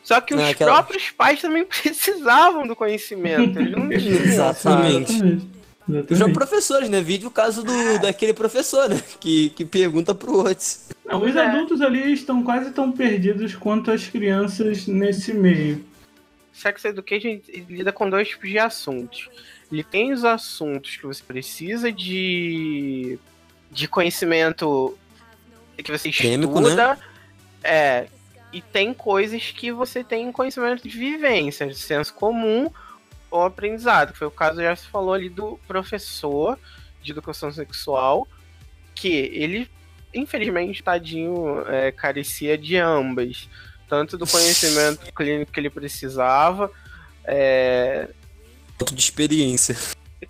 Speaker 3: Só que os
Speaker 4: Não, aquela-
Speaker 3: próprios pais também precisavam do conhecimento. Eles não tinham.
Speaker 4: Exatamente.
Speaker 1: Exatamente.
Speaker 4: São
Speaker 1: Exatamente.
Speaker 4: professores, né? Vídeo o caso do, daquele professor, né? Que, que pergunta pro outro.
Speaker 1: Não, os
Speaker 3: É.
Speaker 1: adultos ali estão quase tão perdidos quanto as crianças nesse meio.
Speaker 3: Sex Education lida com dois tipos de assuntos. Ele tem os assuntos que você precisa de, de conhecimento que você
Speaker 4: Acadêmico,
Speaker 3: estuda. É, e tem coisas que você tem conhecimento de vivência, de senso comum ou aprendizado. Que foi o caso, já se falou ali, do professor de educação sexual, que ele, infelizmente, tadinho, é, carecia de ambas. Tanto do conhecimento clínico que ele precisava, é,
Speaker 4: Ponto de experiência.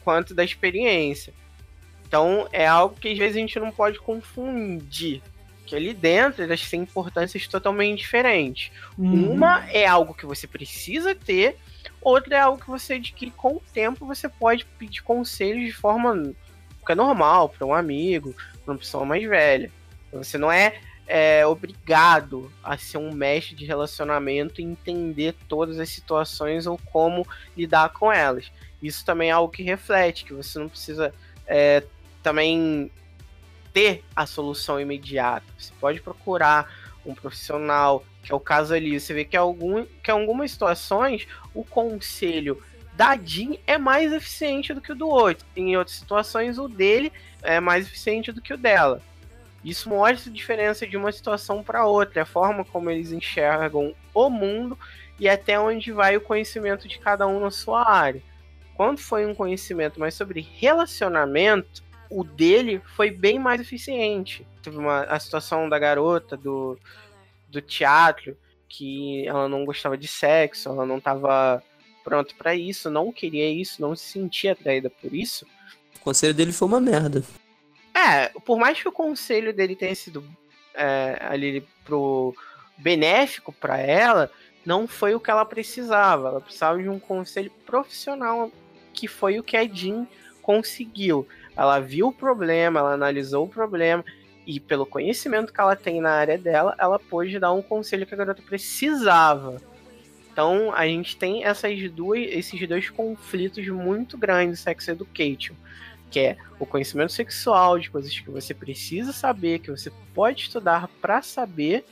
Speaker 3: quanto da experiência. Então é algo que às vezes a gente não pode confundir. Que ali dentro elas têm importâncias totalmente diferentes.
Speaker 1: Uhum.
Speaker 3: Uma é algo que você precisa ter, outra é algo que você adquire com o tempo, você pode pedir conselhos de forma que é normal, para um amigo, para uma pessoa mais velha. Você não é, é, obrigado a ser um mestre de relacionamento e entender todas as situações ou como lidar com elas. Isso também é algo que reflete, que você não precisa é, também ter a solução imediata. Você pode procurar um profissional, que é o caso ali. Você vê que, algum, que em algumas situações o conselho da Jean é mais eficiente do que o do outro. Em outras situações, o dele é mais eficiente do que o dela. Isso mostra a diferença de uma situação para outra, a forma como eles enxergam o mundo e até onde vai o conhecimento de cada um na sua área. Quando foi um conhecimento mais sobre relacionamento, o dele foi bem mais eficiente. Teve uma, a situação da garota do, do teatro, que ela não gostava de sexo, ela não estava pronta para isso, não queria isso, não se sentia atraída por isso.
Speaker 4: O conselho dele foi uma merda.
Speaker 3: É, por mais que o conselho dele tenha sido é, ali pro benéfico para ela, não foi o que ela precisava. Ela precisava de um conselho profissional, que foi o que a Jean conseguiu. Ela viu o problema, ela analisou o problema e pelo conhecimento que ela tem na área dela, ela pôde dar um conselho que a garota precisava. Então a gente tem essas duas, esses dois conflitos muito grandes Sex Education, que é o conhecimento sexual de coisas que você precisa saber, que você pode estudar para saber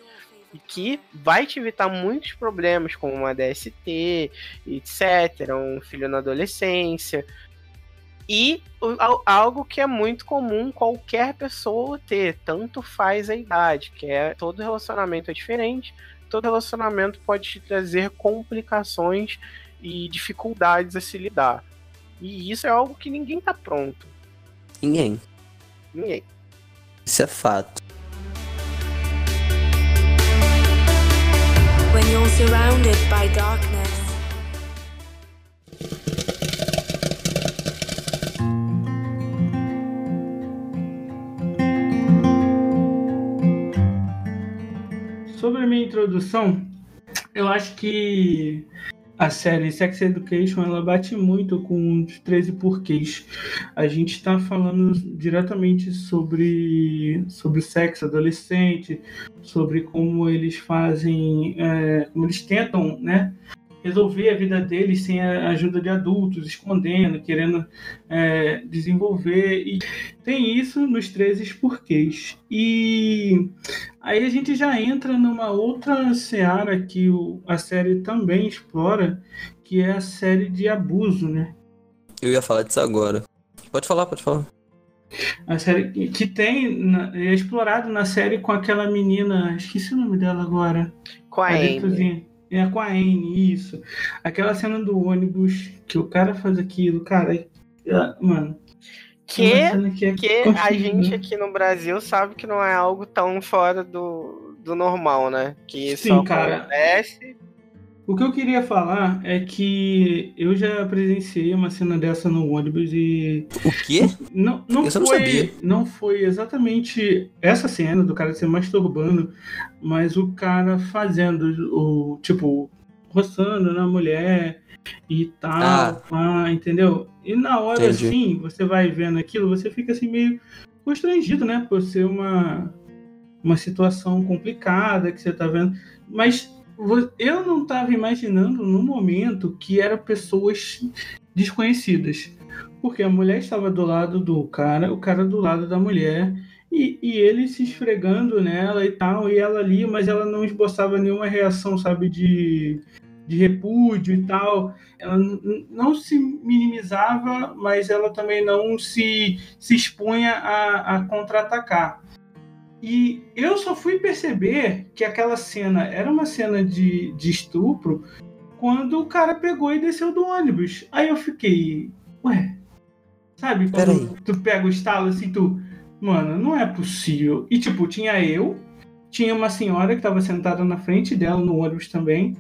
Speaker 3: e que vai te evitar muitos problemas como uma DST, etc, um filho na adolescência, e algo que é muito comum qualquer pessoa ter, tanto faz a idade, que é todo relacionamento é diferente, todo relacionamento pode te trazer complicações e dificuldades a se lidar. E isso é algo que ninguém tá pronto.
Speaker 4: Ninguém.
Speaker 3: Ninguém.
Speaker 4: Isso é fato.
Speaker 6: When you're surrounded by darkness.
Speaker 1: Sobre a minha introdução, eu acho que a série Sex Education ela bate muito com os 13 porquês. A gente está falando diretamente sobre, sobre sexo adolescente, sobre como eles fazem, é, como eles tentam, né? Resolver a vida deles sem a ajuda de adultos, escondendo, querendo é, desenvolver. E tem isso nos 13 porquês. E aí a gente já entra numa outra seara que o, a série também explora, que é a série de abuso, né?
Speaker 4: Eu ia falar disso agora. Pode falar, pode falar.
Speaker 1: A série que tem é explorado na série com aquela menina, esqueci o nome dela agora.
Speaker 3: Com a Amy.
Speaker 1: É com a Anne, isso. Aquela cena do ônibus que o cara faz aquilo, cara. É, mano.
Speaker 3: Que, que, é que a gente aqui no Brasil sabe que não é algo tão fora do, do normal, né? Que Sim, só cara. acontece
Speaker 1: o que eu queria falar é que eu já presenciei uma cena dessa no ônibus e.
Speaker 4: O quê?
Speaker 1: Não, não, foi, não, sabia. não foi exatamente essa cena do cara se masturbando, mas o cara fazendo o. Tipo, roçando na mulher e tal, ah. entendeu? E na hora Entendi. assim, você vai vendo aquilo, você fica assim meio constrangido, né? Por ser uma, uma situação complicada que você tá vendo. Mas eu não estava imaginando no momento que eram pessoas desconhecidas. Porque a mulher estava do lado do cara, o cara do lado da mulher, e, e ele se esfregando nela e tal, e ela ali, mas ela não esboçava nenhuma reação, sabe, de, de repúdio e tal. Ela não se minimizava, mas ela também não se, se expunha a, a contra-atacar. E eu só fui perceber que aquela cena era uma cena de, de estupro quando o cara pegou e desceu do ônibus. Aí eu fiquei, ué, sabe? Quando tu pega o estalo assim, tu, mano, não é possível. E tipo, tinha eu, tinha uma senhora que estava sentada na frente dela no ônibus também.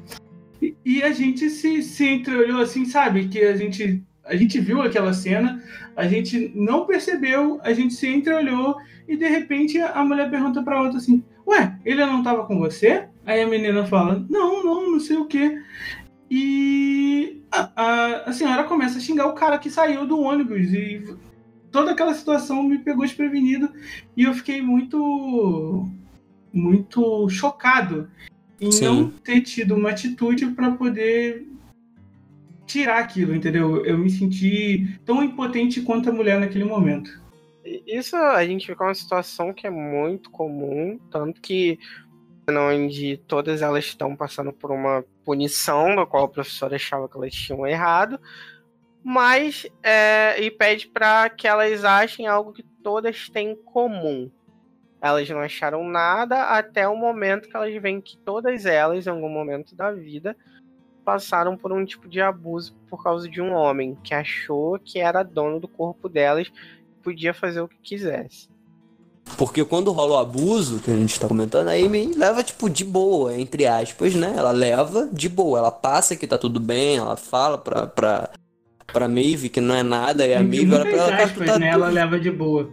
Speaker 1: E, e a gente se, se entreolhou assim, sabe? Que a gente a gente viu aquela cena, a gente não percebeu, a gente se entreolhou e de repente a mulher pergunta pra outra assim: Ué, ele não tava com você? Aí a menina fala: Não, não, não sei o que. E a, a, a, senhora começa a xingar o cara que saiu do ônibus e toda aquela situação me pegou desprevenido e eu fiquei muito muito chocado em Sim. não ter tido uma atitude para poder tirar aquilo, entendeu? Eu me senti tão impotente quanto a mulher naquele momento.
Speaker 3: Isso a gente fica uma situação que é muito comum, tanto que onde todas elas estão passando por uma punição, na qual a professora achava que elas tinham errado, mas é, e pede para que elas achem algo que todas têm em comum. Elas não acharam nada até o momento que elas veem que todas elas, em algum momento da vida, passaram por um tipo de abuso por causa de um homem que achou que era dono do corpo delas e podia fazer o que quisesse.
Speaker 4: Porque quando rola o abuso, que a gente tá comentando, a Amy leva, tipo, de boa, entre aspas, né? Ela leva de boa, ela passa que tá tudo bem, ela fala pra, pra, pra Maeve que não é nada, e a Maeve olha pra ela, cara, tu
Speaker 1: aspas,
Speaker 4: tá
Speaker 1: né?
Speaker 4: tudo
Speaker 1: Ela leva de boa.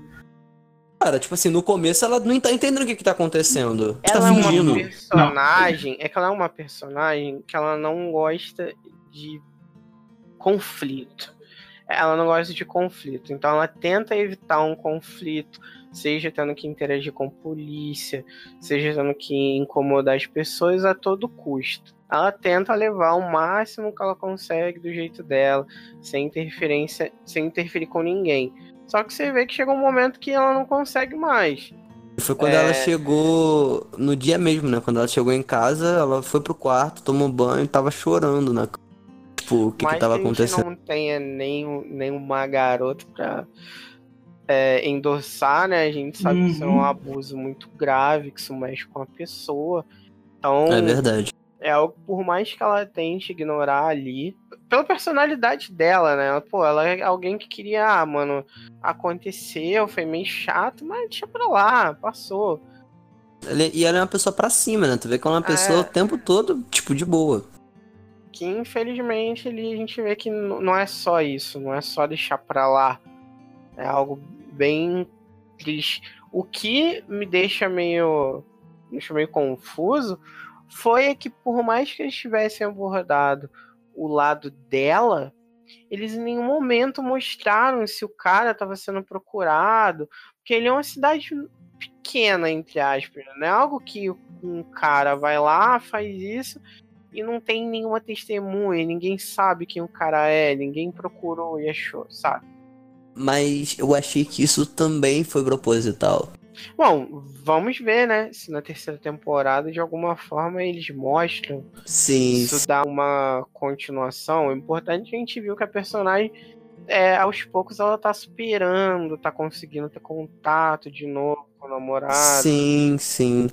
Speaker 4: Cara, tipo assim, no começo ela não tá entendendo o que que tá acontecendo. Tu
Speaker 3: Ela
Speaker 4: tá
Speaker 3: é uma personagem. É que ela é uma personagem que ela não gosta de conflito. Ela não gosta de conflito. Então ela tenta evitar um conflito, seja tendo que interagir com polícia, seja tendo que incomodar as pessoas a todo custo. Ela tenta levar o máximo que ela consegue do jeito dela, sem interferência, sem interferir com ninguém. Só que você vê que chega um momento que ela não consegue mais.
Speaker 4: Foi quando
Speaker 3: É.
Speaker 4: ela chegou no dia mesmo, né? Quando ela chegou em casa, ela foi pro quarto, tomou banho e tava chorando na cama. Tipo, o que
Speaker 3: Mas
Speaker 4: que tava acontecendo?
Speaker 3: não tenha nem, nenhuma garota pra é, endossar, né? A gente sabe que isso é um
Speaker 1: Uhum.
Speaker 3: abuso muito grave, que isso mexe com a pessoa. Então,
Speaker 4: É verdade.
Speaker 3: É algo, por mais que ela tente ignorar ali, pela personalidade dela, né? Pô, ela é alguém que queria, ah, mano, aconteceu, foi meio chato, mas deixa pra lá, passou.
Speaker 4: Ela- E ela é uma pessoa pra cima, né? Tu vê que ela é uma pessoa
Speaker 3: É.
Speaker 4: o tempo todo, tipo, de boa.
Speaker 3: que infelizmente ali a gente vê que não é só isso, não é só deixar pra lá. É algo bem triste. O que me deixa meio, me deixa meio confuso foi que por mais que eles tivessem abordado o lado dela, eles em nenhum momento mostraram se o cara estava sendo procurado, porque ele é uma cidade pequena entre aspas, não é algo que um cara vai lá, faz isso e não tem nenhuma testemunha, ninguém sabe quem o cara é, ninguém procurou e achou, sabe?
Speaker 4: Mas eu achei que isso também foi proposital.
Speaker 3: Bom, vamos ver, né? Se na terceira temporada, de alguma forma, eles mostram.
Speaker 4: Sim,
Speaker 3: Isso dá uma continuação. O importante é que a gente viu que a personagem, é, aos poucos, ela tá superando, tá conseguindo ter contato de novo com o namorado.
Speaker 4: Sim, sim.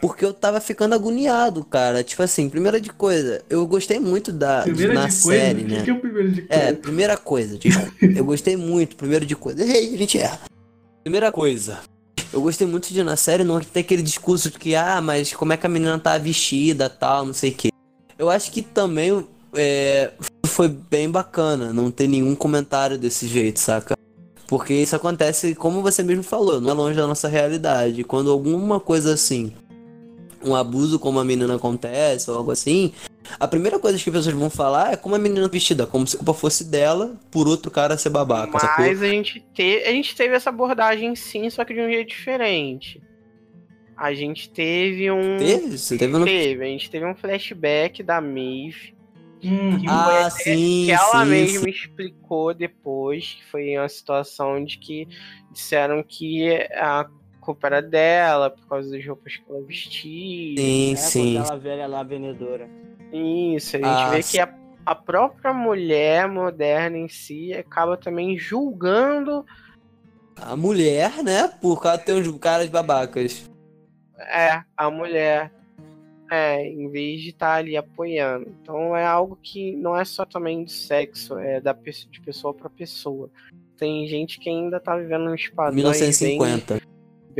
Speaker 4: Porque eu tava ficando agoniado, cara. Tipo assim, primeira de coisa, eu gostei muito da
Speaker 1: Primeira
Speaker 4: na
Speaker 1: de
Speaker 4: série,
Speaker 1: coisa? O
Speaker 4: né?
Speaker 1: que que é o primeiro de coisa?
Speaker 4: É, primeira coisa, desculpa. eu gostei muito, primeiro de coisa. Errei, a gente erra. Primeira coisa. Eu gostei muito de na série não ter aquele discurso de que, ah, mas como é que a menina tá vestida tal, não sei o quê. Eu acho que também é, foi bem bacana não ter nenhum comentário desse jeito, saca? Porque isso acontece, como você mesmo falou, não é longe da nossa realidade. Quando alguma coisa assim, um abuso como a menina acontece ou algo assim, a primeira coisa que as pessoas vão falar é como a menina vestida, como se a culpa fosse dela por outro cara ser babaca, sacou?
Speaker 3: Mas a gente, te... a gente teve essa abordagem sim, só que de um jeito diferente. A gente teve um.
Speaker 4: Teve? Você teve no...
Speaker 3: Teve, a gente teve um flashback da Maeve.
Speaker 1: Hum,
Speaker 3: que
Speaker 4: Ah, sim,
Speaker 3: que ela
Speaker 4: sim,
Speaker 3: mesma
Speaker 4: sim.
Speaker 3: explicou depois, que foi uma situação de que disseram que a culpa era dela, por causa das roupas que ela vestia.
Speaker 4: Sim,
Speaker 2: É,
Speaker 4: sim.
Speaker 2: Aquela velha lá, vendedora.
Speaker 3: Isso, a gente
Speaker 4: Ah,
Speaker 3: vê
Speaker 4: sim.
Speaker 3: que a, a própria mulher moderna em si acaba também julgando
Speaker 4: A mulher, né? Por causa de ter uns caras babacas.
Speaker 3: é, a mulher. É, em vez de estar ali apoiando. Então é algo que não é só também do sexo, é da de pessoa para pessoa. Tem gente que ainda tá vivendo padrões bem,
Speaker 4: 1950.
Speaker 3: bem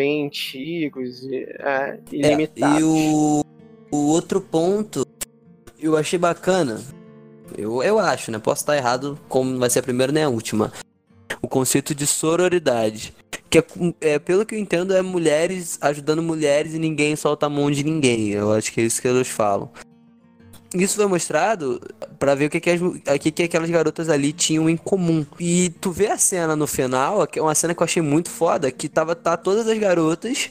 Speaker 3: antigos e é,
Speaker 4: É,
Speaker 3: ilimitados.
Speaker 4: e o, o outro ponto, eu achei bacana. Eu, eu acho, né? Posso estar errado, como não vai ser a primeira nem a última. O conceito de sororidade. Que é, é, pelo que eu entendo, é mulheres ajudando mulheres e ninguém solta a mão de ninguém. Eu acho que é isso que eles falam. Isso foi mostrado pra ver o que, que, as, que, que aquelas garotas ali tinham em comum. E tu vê a cena no final, que é uma cena que eu achei muito foda, que tava tá todas as garotas,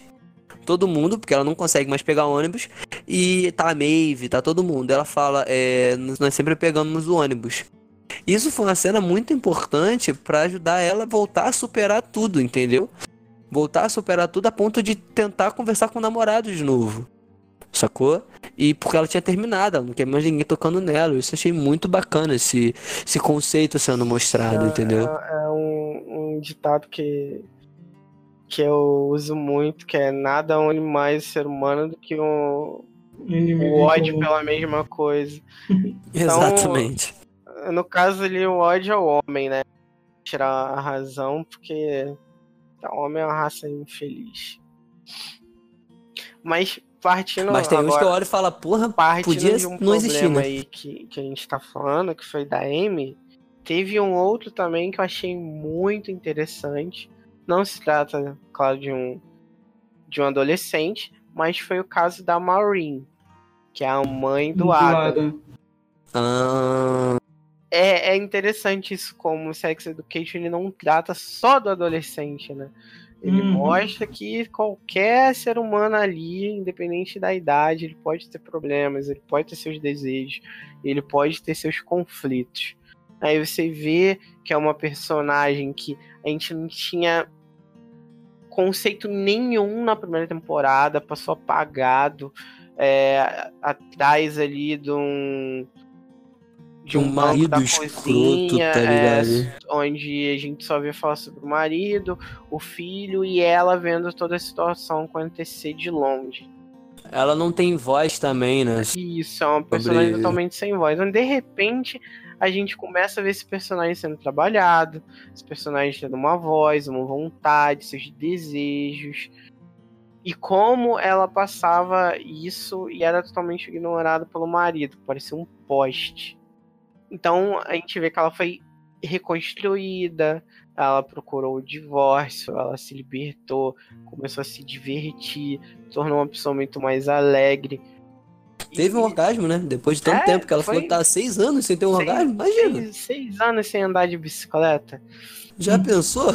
Speaker 4: todo mundo, porque ela não consegue mais pegar ônibus, e tá a Maeve, tá todo mundo. Ela fala, é, nós sempre pegamos o ônibus. Isso foi uma cena muito importante pra ajudar ela a voltar a superar tudo, entendeu? Voltar a superar tudo a ponto de tentar conversar com o namorado de novo. Sacou? E porque ela tinha terminado, ela não quer mais ninguém tocando nela. Isso eu achei muito bacana, esse, esse conceito sendo mostrado, entendeu?
Speaker 3: É, é um, um ditado que, que eu uso muito, que é nada une mais o ser humano do que um, o ódio pela mesma coisa.
Speaker 4: Exatamente.
Speaker 3: No caso ali, o ódio é o homem, né? Tirar a razão, porque Então, homem é uma raça infeliz. Mas partindo
Speaker 4: Mas tem uns que eu
Speaker 3: agora,
Speaker 4: olho e falo, porra,
Speaker 3: partindo
Speaker 4: podia
Speaker 3: de um
Speaker 4: não existir,
Speaker 3: problema
Speaker 4: né?
Speaker 3: aí que, que a gente tá falando, que foi da Amy, teve um outro também que eu achei muito interessante. Não se trata, claro, de um de um adolescente, mas foi o caso da Maureen, que é a mãe do Adam.
Speaker 4: Ah,
Speaker 3: É, é interessante isso como o Sex Education ele não trata só do adolescente, né? Ele
Speaker 1: Uhum.
Speaker 3: mostra que qualquer ser humano ali, independente da idade, ele pode ter problemas, ele pode ter seus desejos, ele pode ter seus conflitos. Aí você vê que é uma personagem que a gente não tinha conceito nenhum na primeira temporada, passou apagado, é, atrás ali de um
Speaker 4: de um marido
Speaker 3: da
Speaker 4: escroto,
Speaker 3: cozinha,
Speaker 4: tá
Speaker 3: é,
Speaker 4: ligado?
Speaker 3: onde a gente só vê falar sobre o marido, o filho e ela vendo toda a situação acontecer de longe.
Speaker 4: Ela não tem voz também, né?
Speaker 3: Isso, é uma personagem
Speaker 4: Sobre-
Speaker 3: totalmente sem voz. Onde de repente a gente começa a ver esse personagem sendo trabalhado, esse personagem tendo uma voz, uma vontade, seus desejos. E como ela passava isso e era totalmente ignorada pelo marido, parecia um poste. Então a gente vê que ela foi reconstruída, ela procurou o divórcio, ela se libertou, começou a se divertir, tornou uma pessoa muito mais alegre.
Speaker 4: Teve um orgasmo, né? Depois de tanto
Speaker 3: É,
Speaker 4: tempo que ela
Speaker 3: foi-
Speaker 4: falou que tá seis anos sem ter um
Speaker 3: Seis-
Speaker 4: orgasmo. Imagina.
Speaker 3: Seis, seis anos sem andar de bicicleta.
Speaker 4: Já pensou?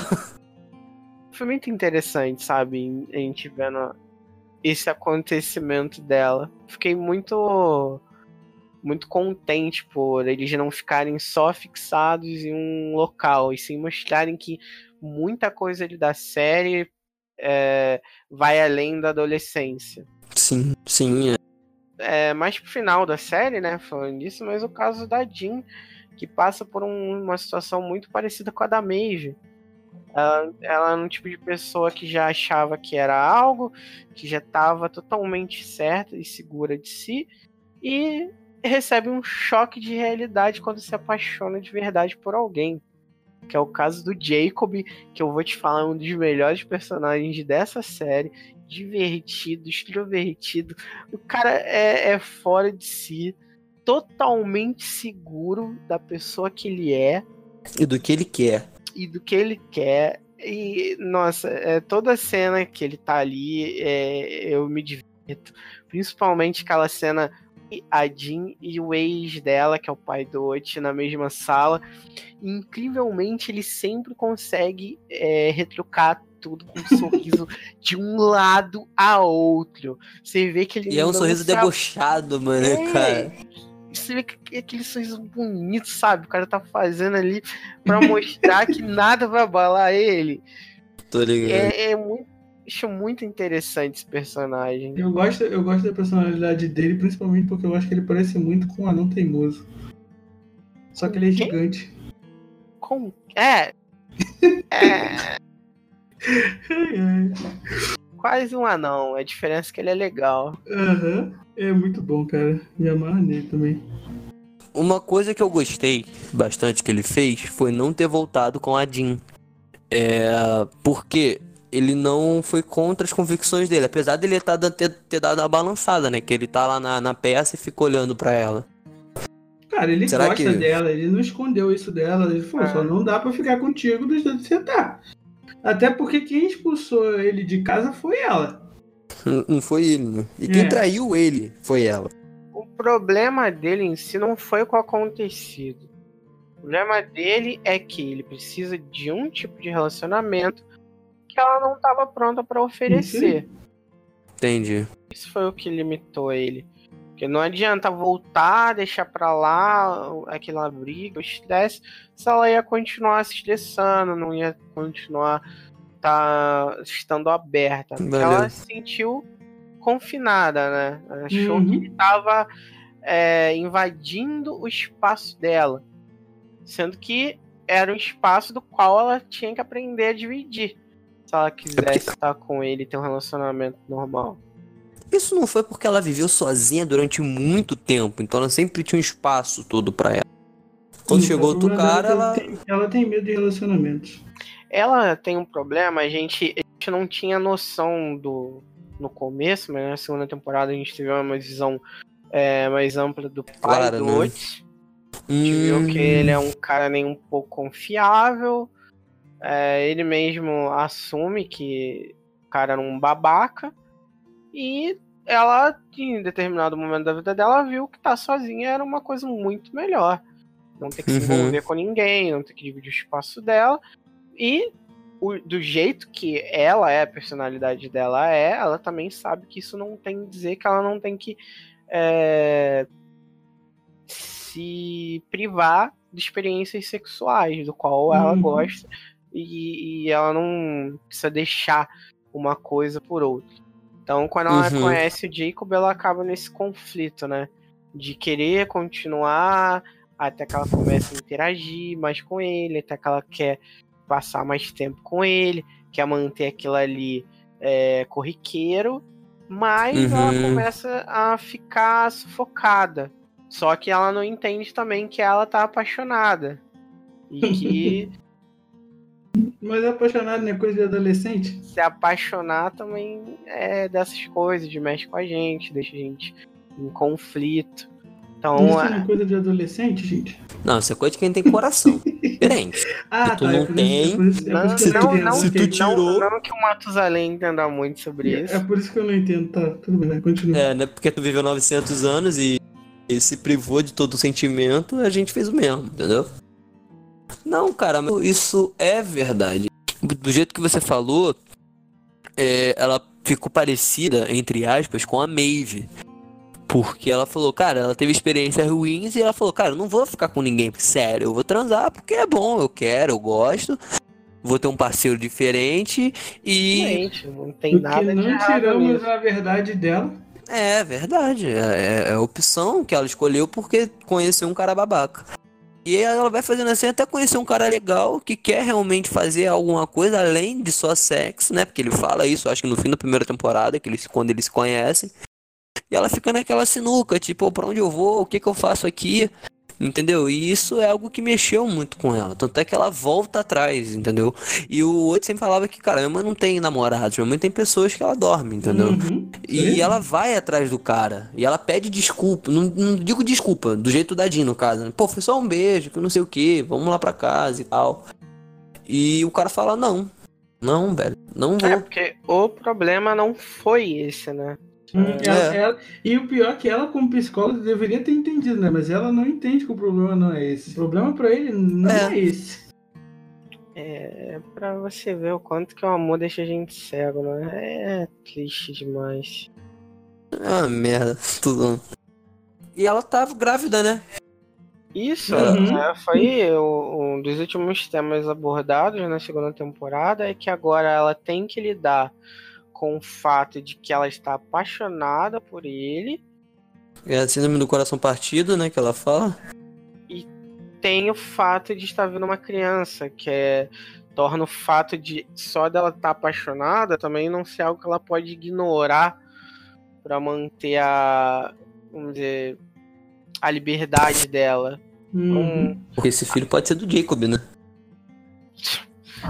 Speaker 3: Foi muito interessante, sabe? A gente vendo esse acontecimento dela. Fiquei muito. Muito contente por eles não ficarem só fixados em um local e sim mostrarem que muita coisa ali da série é, vai além da adolescência.
Speaker 4: Sim, sim. é.
Speaker 3: é, mais pro final da série, né? Falando disso, mas o caso da Jean, que passa por um- uma situação muito parecida com a da Maeve. Ela, ela é um tipo de pessoa que já achava que era algo, que já estava totalmente certa e segura de si, e recebe um choque de realidade quando se apaixona de verdade por alguém. Que é o caso do Jacob, que eu vou te falar, é um dos melhores personagens dessa série. Divertido, extrovertido. O cara é, é fora de si, totalmente seguro da pessoa que ele é
Speaker 4: E do que ele quer.
Speaker 3: e do que ele quer. E, nossa, é, toda a cena que ele tá ali, é, eu me divirto. Principalmente aquela cena a Jean e o ex dela, que é o pai do Oti, na mesma sala. E, incrivelmente, ele sempre consegue é, retrucar tudo com um sorriso de um lado a outro. Você vê que ele
Speaker 4: E é um sorriso
Speaker 3: se
Speaker 4: debochado, mano,
Speaker 3: É.
Speaker 4: cara.
Speaker 3: você vê que é aquele sorriso bonito, sabe? O cara tá fazendo ali pra mostrar que nada vai abalar ele.
Speaker 4: Tô ligado.
Speaker 3: É, é muito, acho muito interessante esse personagem.
Speaker 1: Eu gosto, eu gosto da personalidade dele, principalmente porque eu acho que ele parece muito com um anão teimoso. Só que ele é
Speaker 3: Quem?
Speaker 1: gigante.
Speaker 3: Com... É. É.
Speaker 1: Ai, ai.
Speaker 3: Quase um anão. A diferença é que ele é legal.
Speaker 1: Aham. É muito bom, cara. Me amarra nele também.
Speaker 4: Uma coisa que eu gostei bastante que ele fez foi não ter voltado com a Jean. É. Porque ele não foi contra as convicções dele. Apesar dele tá, dando- ter, ter dado a balançada, né? Que ele tá lá na, na peça e fica olhando pra ela.
Speaker 1: Cara, ele
Speaker 4: Será
Speaker 1: gosta
Speaker 4: que-
Speaker 1: dela, ele não escondeu isso dela. Ele falou,
Speaker 3: É.
Speaker 1: só não dá pra ficar contigo do jeito que você tá. Até porque quem expulsou ele de casa foi ela.
Speaker 4: Não- Não foi ele, né? E quem
Speaker 1: É.
Speaker 4: traiu ele foi ela.
Speaker 3: O problema dele em si não foi com o acontecido. O problema dele é que ele precisa de um tipo de relacionamento que ela não estava pronta para oferecer.
Speaker 4: Entendi.
Speaker 3: Isso foi o que limitou ele. Porque não adianta voltar, deixar pra lá aquela briga, o estresse, se ela ia continuar se estressando, não ia continuar tá, estando aberta. Porque
Speaker 4: Valeu.
Speaker 3: ela se sentiu confinada, né? Achou
Speaker 1: Uhum.
Speaker 3: que ele tava é, invadindo o espaço dela. Sendo que era um espaço do qual ela tinha que aprender a dividir. Se ela quisesse estar com ele e ter um relacionamento normal.
Speaker 4: Isso não foi porque ela viveu sozinha durante muito tempo, então ela sempre tinha um espaço todo pra ela. Quando
Speaker 1: Sim,
Speaker 4: chegou outro cara, ela.
Speaker 1: é Tem, ela tem medo de relacionamentos.
Speaker 3: ela tem um problema, a gente, a gente não tinha noção do no começo, mas na segunda temporada a gente teve uma visão é, mais ampla do pai
Speaker 4: Clara,
Speaker 3: do
Speaker 4: né?
Speaker 3: Otis. A gente viu que ele é um cara nem um pouco confiável. É, ele mesmo assume que o cara era um babaca. E ela, em determinado momento da vida dela, viu que estar sozinha era uma coisa muito melhor. Não ter que se
Speaker 4: Uhum.
Speaker 3: envolver com ninguém, não ter que dividir o espaço dela. E o- do jeito que ela é, a personalidade dela é, ela também sabe que isso não tem que dizer que ela não tem que é, se privar de experiências sexuais, do qual ela
Speaker 1: Uhum.
Speaker 3: gosta, e, e ela não precisa deixar uma coisa por outra. Então, quando ela
Speaker 4: Uhum.
Speaker 3: conhece o Jacob, ela acaba nesse conflito, né? De querer continuar até que ela começa a interagir mais com ele, até que ela quer passar mais tempo com ele, quer manter aquilo ali é, corriqueiro, mas ela
Speaker 4: Uhum.
Speaker 3: começa a ficar sufocada. Só que ela não entende também que ela tá apaixonada. E que
Speaker 1: Mas apaixonado não é coisa de adolescente?
Speaker 3: se apaixonar também é dessas coisas, de mexe com a gente, deixa a gente em conflito. Então,
Speaker 1: Isso
Speaker 3: é-
Speaker 1: não é coisa de adolescente, gente?
Speaker 4: Não, isso é coisa de quem tem coração. Diferente.
Speaker 1: Ah,
Speaker 4: Se tu
Speaker 1: tá.
Speaker 4: não
Speaker 1: é por
Speaker 4: tem,
Speaker 1: é isso, é
Speaker 3: não,
Speaker 4: Se tu tirou-
Speaker 3: não, não que o Matusalém entenda muito sobre isso.
Speaker 1: É por isso que eu não entendo. Tá, tudo bem, vai, continua.
Speaker 4: É, né? Porque tu viveu 900 anos e, e se privou de todo o sentimento, a gente fez o mesmo, entendeu? Não, cara, mas isso é verdade. Do jeito que você falou, é, ela ficou parecida, entre aspas, com a Maeve. Porque ela falou, cara, ela teve experiências ruins e ela falou, cara, eu não vou ficar com ninguém, sério, eu vou transar porque é bom, eu quero, eu gosto. Vou ter um parceiro diferente e
Speaker 3: Gente, não tem nada
Speaker 1: não tiramos
Speaker 3: nisso.
Speaker 1: a verdade dela.
Speaker 4: É verdade, é, é a opção que ela escolheu porque conheceu um cara babaca. E aí ela vai fazendo assim até conhecer um cara legal que quer realmente fazer alguma coisa além de só sexo, né? Porque ele fala isso, acho que no fim da primeira temporada, que eles, quando eles se conhecem. E ela fica naquela sinuca, tipo, pra onde eu vou, o que que eu faço aqui, entendeu? E isso é algo que mexeu muito com ela, tanto é que ela volta atrás, entendeu? E o outro sempre falava que, cara, minha mãe não tem namorados, minha mãe tem pessoas que ela dorme, entendeu?
Speaker 1: Uhum,
Speaker 4: E ela vai atrás do cara. E ela pede desculpa. Não, não digo desculpa, do jeito da Jean, no caso. né? Pô, foi só um beijo, que não sei o que. Vamos lá pra casa e tal. E o cara fala, não. Não, velho. Não vou.
Speaker 3: É, porque o problema não foi esse, né?
Speaker 1: Hum,
Speaker 4: É.
Speaker 1: ela- ela- e o pior é que ela, como psicóloga, deveria ter entendido, né? Mas ela não entende que o problema não é esse. O problema pra ele não é,
Speaker 4: É.
Speaker 1: esse.
Speaker 3: É pra você ver o quanto que o amor deixa a gente cego, né? É triste demais.
Speaker 4: Ah, merda. Tudo. E ela tava grávida, né?
Speaker 3: Isso
Speaker 1: Uhum.
Speaker 3: é, foi o- um dos últimos temas abordados na segunda temporada, é que agora ela tem que lidar com o fato de que ela está apaixonada por ele,
Speaker 4: É a síndrome do coração partido, né? Que ela fala.
Speaker 3: tem o fato de estar vendo uma criança, que é torna o fato de só dela estar apaixonada também não ser algo que ela pode ignorar para manter a vamos dizer a liberdade dela. Então,
Speaker 4: Porque esse filho pode ser do Jacob, né?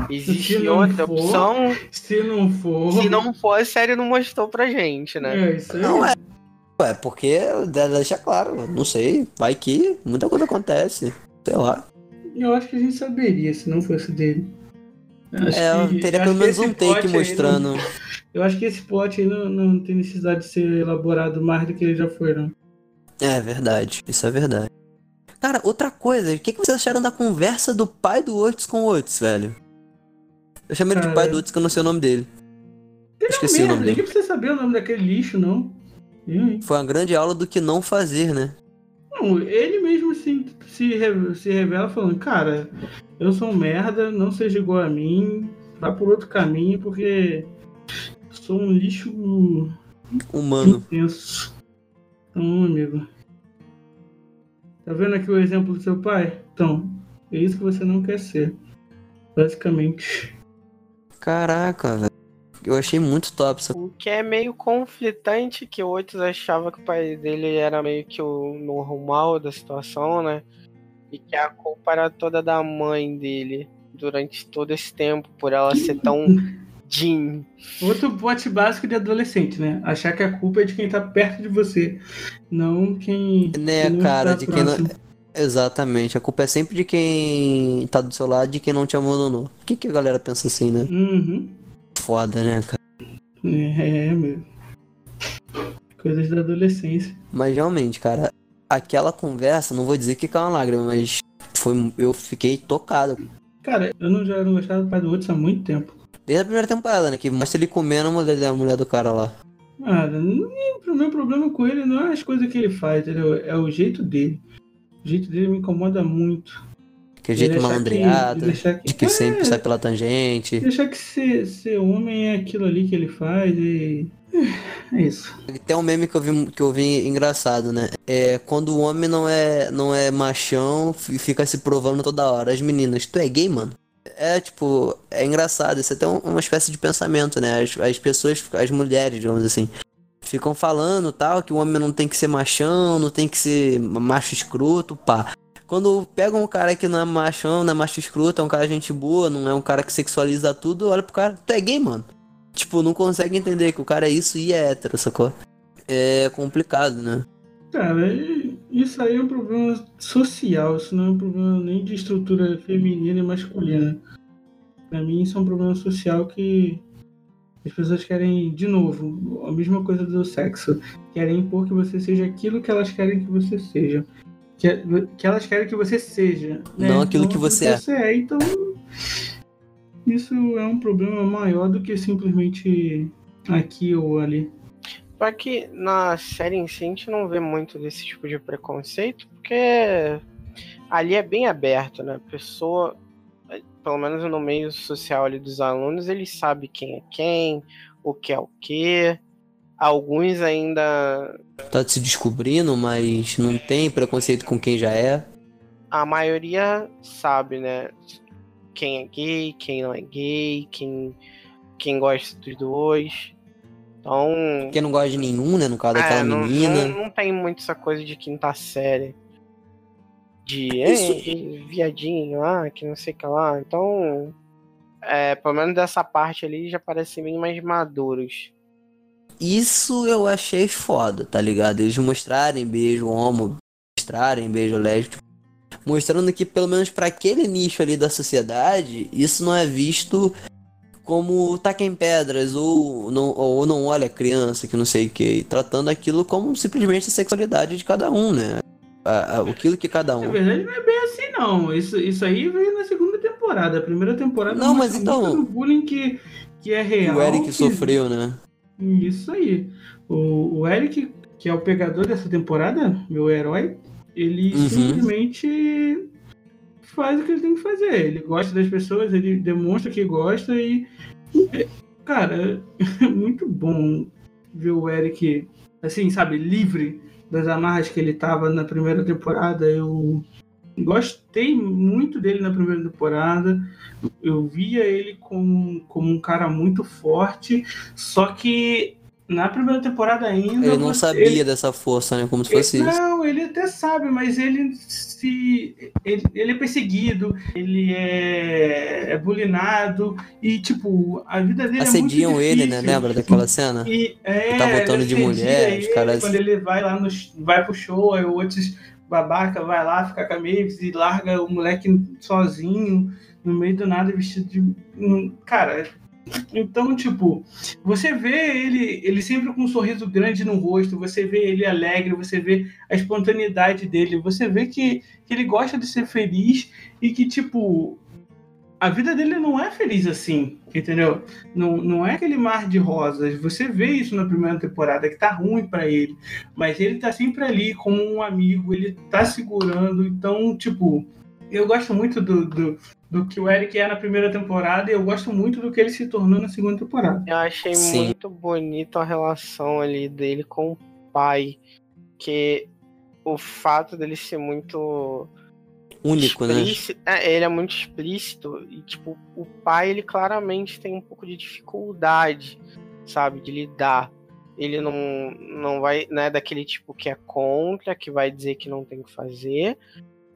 Speaker 3: existe outra
Speaker 1: for,
Speaker 3: opção.
Speaker 1: Se não for.
Speaker 3: Se não for, a série não mostrou pra gente, né?
Speaker 1: É, isso aí.
Speaker 4: Não é. Ué, porque deixa claro, não sei. Vai que muita coisa acontece. Sei lá.
Speaker 1: Eu acho que a gente saberia se não fosse dele. Acho
Speaker 4: É,
Speaker 1: que-
Speaker 4: teria pelo menos um take mostrando.
Speaker 1: não- eu acho que esse plot aí não, não tem necessidade de ser elaborado mais do que ele já foi, não.
Speaker 4: É verdade, isso é verdade. Cara, outra coisa, o que, que vocês acharam da conversa do pai do Otis com o Otis, velho? Eu chamei ele de pai do Otis, que eu não sei o nome dele.
Speaker 1: Ele
Speaker 4: Esqueci
Speaker 1: é um
Speaker 4: o
Speaker 1: merda,
Speaker 4: nome
Speaker 1: ninguém
Speaker 4: dele.
Speaker 1: precisa saber o nome daquele lixo, não. Eu?
Speaker 4: Foi uma grande aula do que não fazer, né?
Speaker 1: Não, ele mesmo se, se, se revela falando, cara, eu sou um merda, não seja igual a mim, vá por outro caminho, porque sou um lixo
Speaker 4: Humano.
Speaker 1: intenso. Então, amigo. Tá vendo aqui o exemplo do seu pai? Então, é isso que você não quer ser. Basicamente.
Speaker 4: Caraca, velho. Eu achei muito top essa.
Speaker 3: O que é meio conflitante, que o Otis achava que o pai dele era meio que o normal da situação, né? E que a culpa era toda da mãe dele. durante todo esse tempo por ela ser tão Jean.
Speaker 1: Outro pote básico de adolescente, né? Achar que a culpa é de quem tá perto de você, não quem.
Speaker 4: Né,
Speaker 1: quem não
Speaker 4: cara,
Speaker 1: está
Speaker 4: de quem não. Exatamente, a culpa é sempre de quem tá do seu lado, de quem não te abandonou. Por que, que a galera pensa assim, né?
Speaker 1: Uhum.
Speaker 4: Foda, né, cara?
Speaker 1: É, é, meu. Coisas da adolescência.
Speaker 4: Mas realmente, cara, aquela conversa, não vou dizer que caiu uma lágrima, mas foi, eu fiquei tocado.
Speaker 1: Cara, eu não já não gostava do pai do outro há muito tempo.
Speaker 4: Desde a primeira temporada, né? Que mostra ele comendo a mulher, a mulher do cara lá.
Speaker 1: Cara, nem- o meu problema com ele não é as coisas que ele faz, entendeu? É o jeito dele. O jeito dele me incomoda muito.
Speaker 4: Aquele jeito
Speaker 1: achar
Speaker 4: malandreado,
Speaker 1: que- achar que-
Speaker 4: de que sempre
Speaker 1: É.
Speaker 4: sai pela tangente.
Speaker 1: Deixar que ser, ser homem é aquilo ali que ele faz e. É isso.
Speaker 4: Tem um meme que eu vi, que eu vi engraçado, né? É quando o homem não é, não é machão e fica se provando toda hora. As meninas, tu é gay, mano? É tipo, é engraçado. Isso é até um- uma espécie de pensamento, né? As, as pessoas, as mulheres, digamos assim, ficam falando tal, que o homem não tem que ser machão, não tem que ser macho escroto, pá. Quando pega um cara que não é machão, não é macho escroto, é um cara gente boa, não é um cara que sexualiza tudo, olha pro cara, tu é gay, mano. Tipo, não consegue entender que o cara é isso e é hétero, sacou? É complicado, né?
Speaker 1: Cara, isso aí é um problema social, isso não é um problema nem de estrutura feminina e masculina. Pra mim, isso é um problema social que as pessoas querem, de novo, a mesma coisa do sexo. Querem impor que você seja aquilo que elas querem que você seja. Que, que elas querem que você seja. né?
Speaker 4: Não aquilo que você é.
Speaker 1: é. Então, isso é um problema maior do que simplesmente aqui ou ali.
Speaker 3: Só que na série em si a gente não vê muito desse tipo de preconceito, porque ali é bem aberto, né? A pessoa, pelo menos no meio social ali dos alunos, eles sabem quem é quem, o que é o que. Alguns ainda.
Speaker 4: Tá se descobrindo, mas não tem preconceito com quem já é.
Speaker 3: A maioria sabe, né? Quem é gay, quem não é gay, quem, quem gosta dos dois. Então.
Speaker 4: Quem não gosta de nenhum, né? No caso daquela
Speaker 3: É, não,
Speaker 4: menina.
Speaker 3: Não, não tem muito essa coisa de quinta série. De
Speaker 4: Isso-
Speaker 3: "Ei, viadinho lá, que não sei o que lá. Então, é, pelo menos dessa parte ali já parecem bem mais maduros.
Speaker 4: Isso eu achei foda, tá ligado? Eles mostrarem beijo homo, mostrarem beijo lésbico. Mostrando que, pelo menos pra aquele nicho ali da sociedade, isso não é visto como taca em pedras ou não, ou não olha a criança, que não sei o que. Tratando aquilo como simplesmente a sexualidade de cada um, né? A- a- aquilo que cada
Speaker 1: Na
Speaker 4: um.
Speaker 1: verdade, não é bem assim, não. Isso, isso aí veio na segunda temporada. A primeira temporada
Speaker 4: Não, mas então-
Speaker 1: bullying que, que é
Speaker 4: Que
Speaker 1: real.
Speaker 4: o Eric
Speaker 1: que-
Speaker 4: sofreu, né?
Speaker 1: Isso aí. O, o Eric, que é o pegador dessa temporada, meu herói, ele
Speaker 4: Uhum.
Speaker 1: simplesmente faz o que ele tem que fazer. Ele gosta das pessoas, ele demonstra que gosta e. é, Cara, é muito bom ver o Eric, assim, sabe, livre das amarras que ele tava na primeira temporada. Eu gostei muito dele na primeira temporada. Eu via ele como, como um cara muito forte, só que na primeira temporada ainda.
Speaker 4: Ele não
Speaker 1: você-
Speaker 4: sabia
Speaker 1: ele-
Speaker 4: dessa força, né? Como se fosse isso.
Speaker 1: não, ele até sabe, mas ele se. Ele, ele é perseguido, ele é, é bulinado, e tipo, a vida dele
Speaker 4: Assediam
Speaker 1: é muito
Speaker 4: ele, né?
Speaker 1: difícil.
Speaker 4: Lembra daquela cena?
Speaker 1: E, é,
Speaker 4: Tá voltando
Speaker 1: ele
Speaker 4: de mulher, os
Speaker 1: ele,
Speaker 4: caras-
Speaker 1: Quando ele vai lá no, vai pro show, aí outros babaca vai lá, fica com a Mavis e larga o moleque sozinho, no meio do nada, vestido de. Cara, então, tipo, você vê ele, ele sempre com um sorriso grande no rosto, você vê ele alegre, você vê a espontaneidade dele, você vê que, que ele gosta de ser feliz e que, tipo, a vida dele não é feliz assim, entendeu? Não, não é aquele mar de rosas. Você vê isso na primeira temporada, que tá ruim pra ele. Mas ele tá sempre ali como um amigo, ele tá segurando. Então, tipo, eu gosto muito do, do, do que o Eric é na primeira temporada e eu gosto muito do que ele se tornou na segunda temporada.
Speaker 3: Eu achei
Speaker 4: Sim.
Speaker 3: muito bonito a relação ali dele com o pai. Que o fato dele ser muito
Speaker 4: Único, né?
Speaker 3: explícito, é, ele é muito explícito e tipo o pai ele claramente tem um pouco de dificuldade, sabe, de lidar. Ele não não vai, né, daquele tipo que é contra, que vai dizer que não tem que fazer,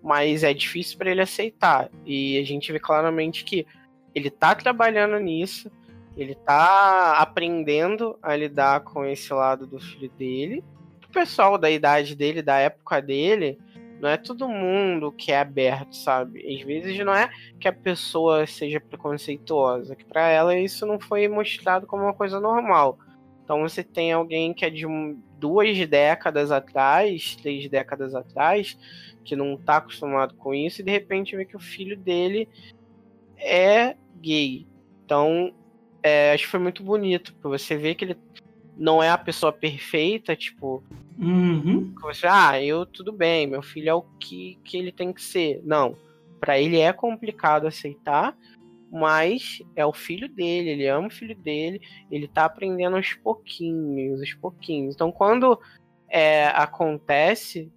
Speaker 3: mas é difícil para ele aceitar. E a gente vê claramente que ele tá trabalhando nisso, ele tá aprendendo a lidar com esse lado do filho dele. O pessoal da idade dele, da época dele, não é todo mundo que é aberto, sabe? Às vezes não é que a pessoa seja preconceituosa, que para ela isso não foi mostrado como uma coisa normal. Então você tem alguém que é de um, duas décadas atrás, três décadas atrás, que não tá acostumado com isso, e de repente vê que o filho dele é gay. Então, é, acho que foi muito bonito, porque você vê que ele não é a pessoa perfeita, tipo,
Speaker 1: Uhum.
Speaker 3: você, ah, eu tudo bem, meu filho é o que, que ele tem que ser. Não, para ele é complicado aceitar, mas é o filho dele, ele ama o filho dele, ele tá aprendendo aos pouquinhos, aos pouquinhos. Então, quando é, acontece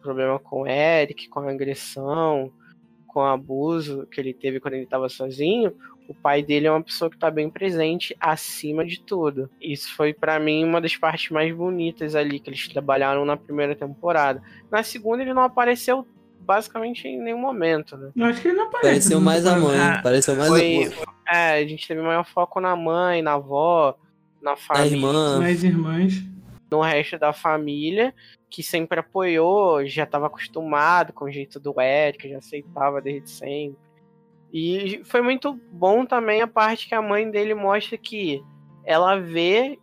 Speaker 3: problema com o Eric, com a agressão, com o abuso que ele teve quando ele estava sozinho, o pai dele é uma pessoa que está bem presente acima de tudo. Isso foi para mim uma das partes mais bonitas ali que eles trabalharam na primeira temporada. Na segunda ele não apareceu basicamente em nenhum momento, né?
Speaker 1: Eu acho que ele não aparece.
Speaker 4: Pareceu mais a mãe.
Speaker 3: Ah,
Speaker 4: Pareceu mais
Speaker 3: Foi,
Speaker 4: a
Speaker 3: é, a gente teve maior foco na mãe, na avó, na
Speaker 4: a
Speaker 3: família,
Speaker 4: irmã.
Speaker 1: Mais irmãs.
Speaker 3: no resto da família, que sempre apoiou, já estava acostumado com o jeito do Eric, já aceitava desde sempre. E foi muito bom também a parte que a mãe dele mostra que ela vê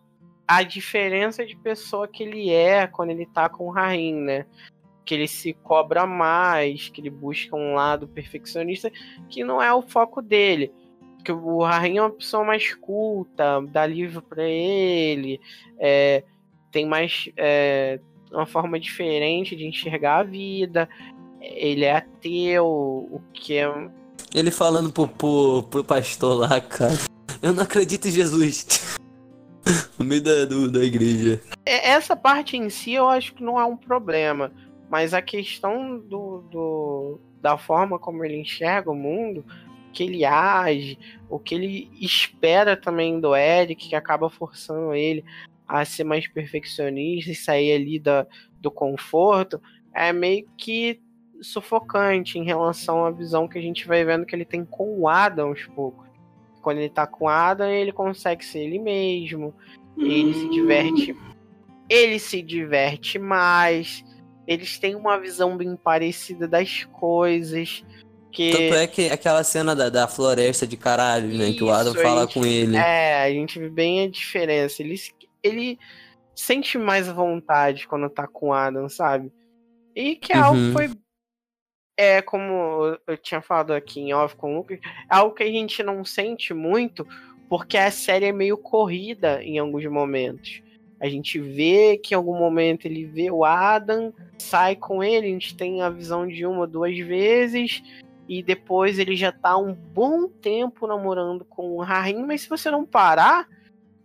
Speaker 3: a diferença de pessoa que ele é quando ele tá com o Rahim, né? Que ele se cobra mais, que ele busca um lado perfeccionista, que não é o foco dele. Porque o Rahim é uma pessoa mais culta, dá livro pra ele, é, tem mais é, uma forma diferente de enxergar a vida. Ele é ateu, o que é
Speaker 4: Ele falando pro, pro, pro pastor lá, cara. Eu não acredito em Jesus. No meio da, do- da igreja.
Speaker 3: É, Essa parte em si eu acho que não é um problema, mas a questão do, do- da forma como ele enxerga o mundo, que ele age, o que ele espera também do Eric, que acaba forçando ele a ser mais perfeccionista e sair ali da, do conforto, é meio que sufocante em relação à visão que a gente vai vendo que ele tem com o Adam aos poucos. Quando ele tá com o Adam, ele consegue ser ele mesmo, ele se diverte. Ele se diverte mais. Eles têm uma visão bem parecida das coisas. Que
Speaker 4: Tanto é que aquela cena da, da floresta de caralho, né? que o Adam
Speaker 3: Isso,
Speaker 4: fala
Speaker 3: gente-
Speaker 4: com ele.
Speaker 3: É, a gente vê bem a diferença. Ele, ele sente mais vontade quando tá com o Adam, sabe? E que é algo
Speaker 4: Uhum.
Speaker 3: que foi. É, como eu tinha falado aqui em off com o Lucas, é algo que a gente não sente muito, porque a série é meio corrida em alguns momentos. A gente vê que em algum momento ele vê o Adam, sai com ele, a gente tem a visão de uma, duas vezes, e depois ele já tá um bom tempo namorando com o Rahim, mas se você não parar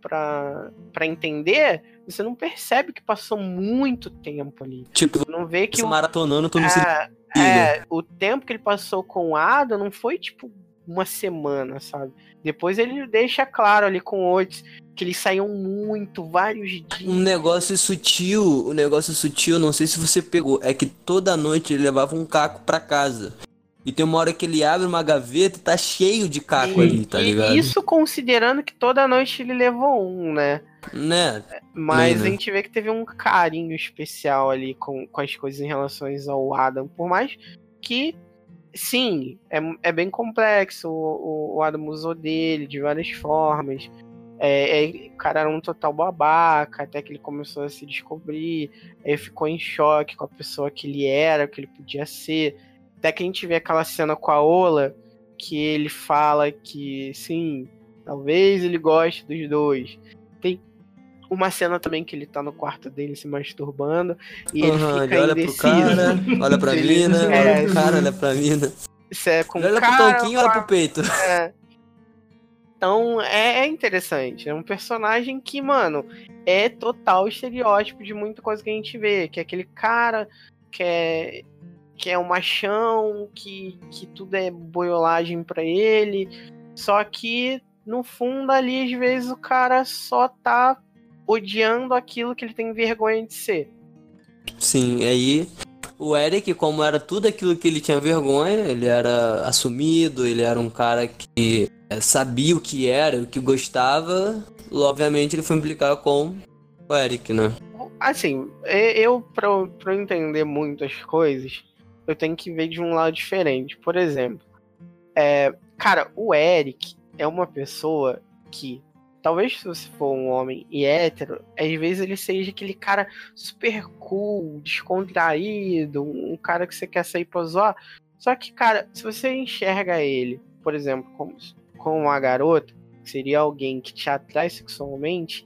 Speaker 3: pra, pra entender, você não percebe que passou muito tempo ali.
Speaker 4: Tipo,
Speaker 3: Você não vê que
Speaker 4: se
Speaker 3: o,
Speaker 4: maratonando, se
Speaker 3: é,
Speaker 4: liga.
Speaker 3: é, o tempo que ele passou com o Adam não foi tipo uma semana, sabe? Depois ele deixa claro ali com o Otis que eles saíam muito, vários dias.
Speaker 4: Um negócio sutil, um negócio sutil, não sei se você pegou, é que toda noite ele levava um caco pra casa. E tem uma hora que ele abre uma gaveta e tá cheio de caco
Speaker 3: E-
Speaker 4: ali, tá
Speaker 3: e
Speaker 4: ligado?
Speaker 3: Isso considerando que toda noite ele levou um, né?
Speaker 4: Né?
Speaker 3: Mas
Speaker 4: Né,
Speaker 3: a
Speaker 4: né?
Speaker 3: gente vê que teve um carinho especial ali com, com as coisas em relação ao Adam. Por mais que, sim, é, é bem complexo. O, o Adam usou dele de várias formas. É, é, o cara era um total babaca, até que ele começou a se descobrir. Aí ficou em choque com a pessoa que ele era, que ele podia ser. Até que a gente vê aquela cena com a Ola, que ele fala que, sim, talvez ele goste dos dois. Uma cena também que ele tá no quarto dele se masturbando e ele
Speaker 4: Aham,
Speaker 3: fica
Speaker 4: ele olha pro
Speaker 3: indeciso.
Speaker 4: cara, olha pra
Speaker 3: Ele-
Speaker 4: mina,
Speaker 3: é,
Speaker 4: olha pro cara, olha pra mina.
Speaker 3: Se é com
Speaker 4: Ele olha pro
Speaker 3: cara,
Speaker 4: tanquinho, olha pro peito.
Speaker 3: é. Então é, é interessante. É um personagem que, mano, é total estereótipo de muita coisa que a gente vê. Que é aquele cara que é, que é um machão, que, que tudo é boiolagem pra ele. Só que, no fundo, ali, às vezes, o cara só tá odiando aquilo que ele tem vergonha de ser.
Speaker 4: Sim, aí O Eric, como era tudo aquilo que ele tinha vergonha, ele era assumido, ele era um cara que é, sabia o que era, o que gostava. Obviamente ele foi implicar com o Eric, né?
Speaker 3: Assim, eu, pra, eu- pra entender muitas coisas, eu tenho que ver de um lado diferente. Por exemplo, é, cara, o Eric é uma pessoa que, talvez se você for um homem e hétero, às vezes ele seja aquele cara super cool, descontraído, um cara que você quer sair pra zoar. Só que, cara, se você enxerga ele, por exemplo, como, como uma garota, que seria alguém que te atrai sexualmente,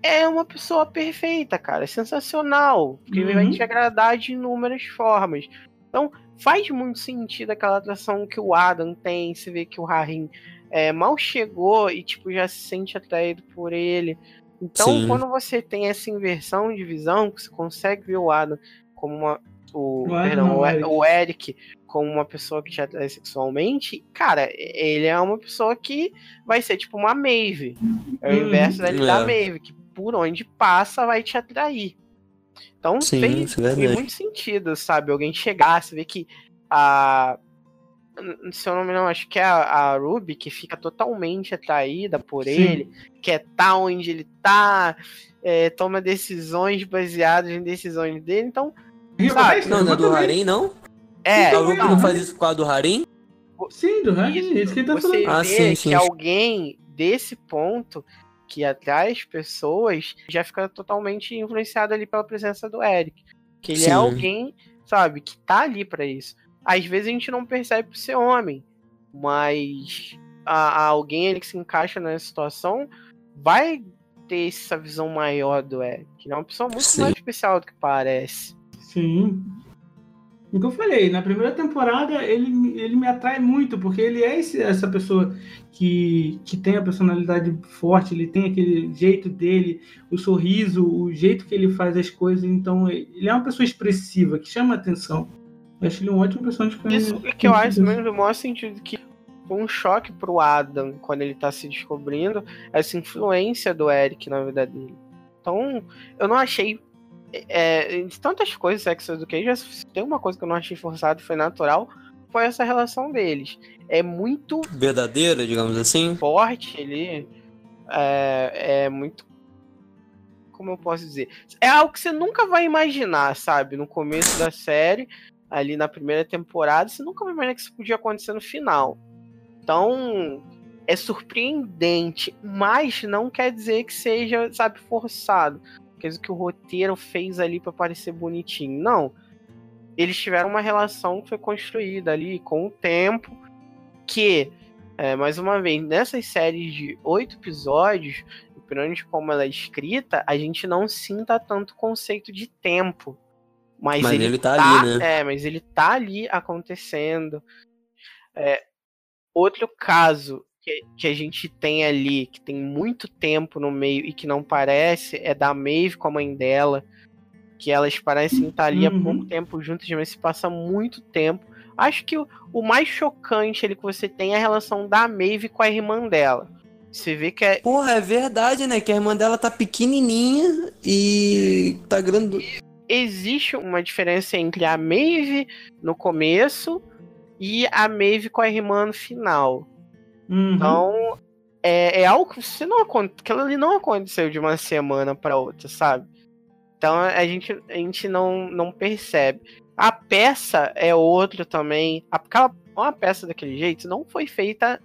Speaker 3: é uma pessoa perfeita, cara. É sensacional. Porque ele vai
Speaker 1: Uhum.
Speaker 3: te agradar de inúmeras formas. Então, faz muito sentido aquela atração que o Adam tem. Você vê que o Harim é, mal chegou e, tipo, já se sente atraído por ele. Então,
Speaker 4: Sim.
Speaker 3: quando você tem essa inversão de visão, que você consegue ver o Adam como uma. O,
Speaker 1: Adam
Speaker 3: perdão,
Speaker 1: não,
Speaker 3: o,
Speaker 1: Eric.
Speaker 3: o Eric como uma pessoa que te atrai sexualmente, cara, ele é uma pessoa que vai ser tipo uma Maeve. É o
Speaker 1: Uhum.
Speaker 3: inverso da, da
Speaker 4: É.
Speaker 3: Maeve, que por onde passa vai te atrair. Então
Speaker 4: Sim, isso é verdade.
Speaker 3: muito sentido, sabe? Alguém chegar, você vê que a. Se eu não me engano, acho que é a, a Ruby que fica totalmente atraída por
Speaker 1: Sim.
Speaker 3: ele, quer tá onde ele tá, é, toma decisões baseadas em decisões dele. Então, Sabe,
Speaker 4: Não, não é do Harim, não?
Speaker 3: é.
Speaker 4: a Ruby não faz isso por causa do Harim?
Speaker 1: Sim, do Harim,
Speaker 3: Isso,
Speaker 1: é isso que ele tá
Speaker 3: você
Speaker 1: falando.
Speaker 4: Ah,
Speaker 3: vê
Speaker 4: sim, sim.
Speaker 3: que alguém desse ponto que atrai as pessoas já fica totalmente influenciado ali pela presença do Eric. Que ele
Speaker 4: Sim.
Speaker 3: é alguém, sabe, que tá ali pra isso. Às vezes a gente não percebe por ser homem, mas a, a alguém ali que se encaixa nessa situação vai ter essa visão maior do Eric. Ele é uma pessoa muito
Speaker 4: Sim.
Speaker 3: mais especial do que parece.
Speaker 1: Sim. O que eu falei, na primeira temporada ele, me- ele me atrai muito, porque ele é esse- essa pessoa que, que tem a personalidade forte, ele tem aquele jeito dele, o sorriso, o jeito que ele faz as coisas, então ele é uma pessoa expressiva, que chama atenção. Eu acho ele um ótimo personagem. pra-
Speaker 3: Isso é que eu acho mesmo no maior sentido que foi um choque pro Adam quando ele tá se descobrindo essa influência do Eric na vida dele. Então, eu não achei. É, de tantas coisas Sex Education, se tem uma coisa que eu não achei forçado foi natural, foi essa relação deles. É muito
Speaker 4: Verdadeira, digamos assim?
Speaker 3: forte ali. É, é muito. Como eu posso dizer? É algo que você nunca vai imaginar, sabe? No começo da série, ali na primeira temporada, você nunca vai imaginar que isso podia acontecer no final. Então, é surpreendente, mas não quer dizer que seja, sabe, forçado. Quer dizer que o roteiro fez ali pra parecer bonitinho. Não. Eles tiveram uma relação que foi construída ali com o tempo, que é, mais uma vez, nessas séries de oito episódios, dependendo de como ela é escrita, a gente não sinta tanto conceito de tempo. Mas,
Speaker 4: Mas
Speaker 3: ele,
Speaker 4: ele tá ali, né?
Speaker 3: É, mas ele tá ali acontecendo. É, outro caso que, que a gente tem ali, que tem muito tempo no meio e que não parece, é da Maeve com a mãe dela. Que elas parecem estar ali há
Speaker 1: Uhum.
Speaker 3: pouco tempo juntas, mas se passa muito tempo. Acho que o, o mais chocante ali que você tem é a relação da Maeve com a irmã dela. Você vê que é,
Speaker 4: Porra, é verdade, né? Que a irmã dela tá pequenininha e tá grande.
Speaker 3: Existe uma diferença entre a Maeve no começo e a Maeve com a irmã no final.
Speaker 1: Uhum.
Speaker 3: Então, é, é algo que você não ali não aconteceu de uma semana para outra, sabe? Então a gente, a gente não, não percebe. A peça é outra também. Aquela, uma peça daquele jeito não foi feita.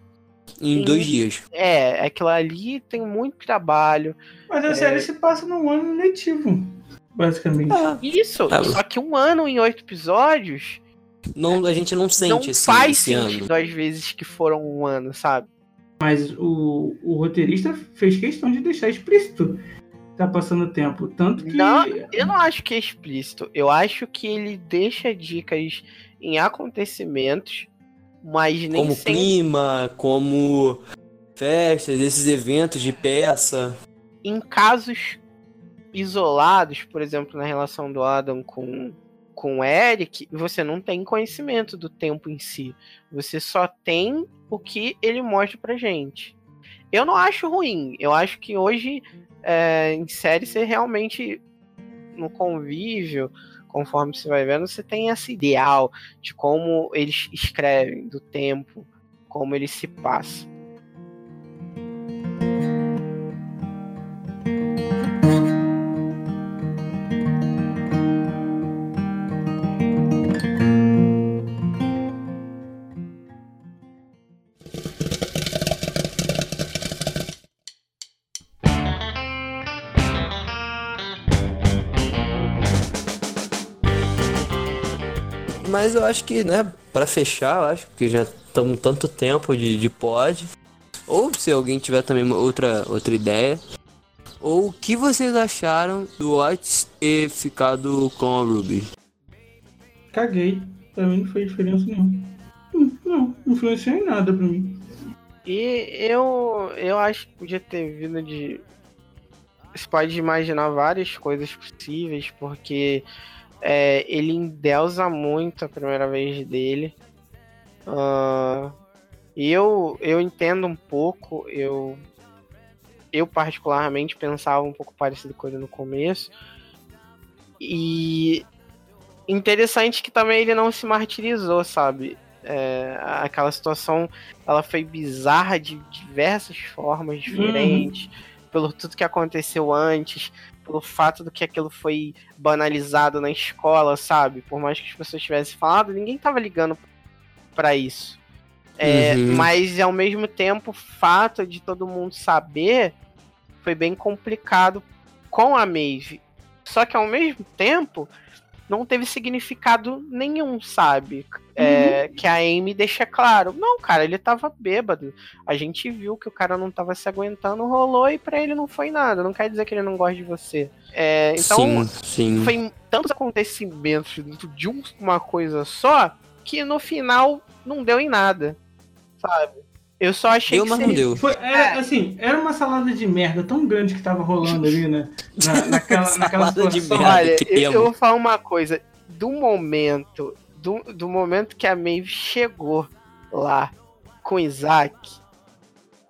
Speaker 4: Em
Speaker 3: Sim.
Speaker 4: dois dias.
Speaker 3: É, aquilo ali tem muito trabalho.
Speaker 1: Mas a série se passa num ano letivo, basicamente.
Speaker 4: Ah,
Speaker 3: Isso,
Speaker 4: Ah,
Speaker 3: só que um ano em oito episódios
Speaker 4: não, a gente não sente
Speaker 3: não
Speaker 4: esse,
Speaker 3: faz
Speaker 4: esse ano.
Speaker 3: sentido às vezes que foram um ano, sabe?
Speaker 1: Mas o, o roteirista fez questão de deixar explícito tá passando tempo. Tanto que.
Speaker 3: Não, Eu não acho que é explícito. Eu acho que ele deixa dicas em acontecimentos, mas nem
Speaker 4: Como
Speaker 3: sempre
Speaker 4: clima, como festas, esses eventos de peça.
Speaker 3: em casos isolados, por exemplo, na relação do Adam com, com o Eric, você não tem conhecimento do tempo em si. Você só tem o que ele mostra pra gente. Eu não acho ruim. Eu acho que hoje, é, em série, você realmente, no convívio, conforme você vai vendo, você tem esse ideal de como eles escrevem, do tempo, como eles se passam.
Speaker 4: Mas eu acho que, né, pra fechar, eu acho que já estamos tanto tempo de, de pod. Ou se alguém tiver também uma outra, outra ideia. Ou o que vocês acharam do Watts ter ficado com a Ruby?
Speaker 1: Caguei. Pra mim não fez diferença nenhuma. Hum, Não, não influenciou em nada pra mim.
Speaker 3: E eu, eu acho que podia ter vindo de. Você pode imaginar várias coisas possíveis, porque é, ele endeusa muito a primeira vez dele. Ah, E eu, eu entendo um pouco, eu, eu particularmente pensava um pouco parecido com ele no começo. E interessante que também ele não se martirizou, sabe? É, aquela situação ela foi bizarra de diversas formas diferentes, pelo tudo que aconteceu antes, pelo fato do que aquilo foi banalizado na escola, sabe? Por mais que as pessoas tivessem falado, ninguém tava ligando pra isso. É,
Speaker 4: Uhum.
Speaker 3: Mas ao mesmo tempo, o fato de todo mundo saber foi bem complicado com a Maeve. Só que ao mesmo tempo, não teve significado nenhum, sabe? É, Que a Amy deixa claro. Não, cara, ele tava bêbado. A gente viu que o cara não tava se aguentando, rolou e pra ele não foi nada. Não quer dizer que ele não gosta de você. É, então,
Speaker 4: sim, sim.
Speaker 3: foi tantos acontecimentos de um- uma coisa só que no final não deu em nada, sabe? Eu só achei
Speaker 4: Deu,
Speaker 3: que
Speaker 4: mas não deu.
Speaker 1: Foi, era, assim, era uma salada de merda tão grande que tava rolando ali, né? Na, naquela, naquela
Speaker 4: Salada de
Speaker 1: situação.
Speaker 4: merda.
Speaker 3: Olha,
Speaker 4: que
Speaker 3: eu, eu vou falar uma coisa. Do momento, do, do momento que a Maeve chegou lá com o Isaac,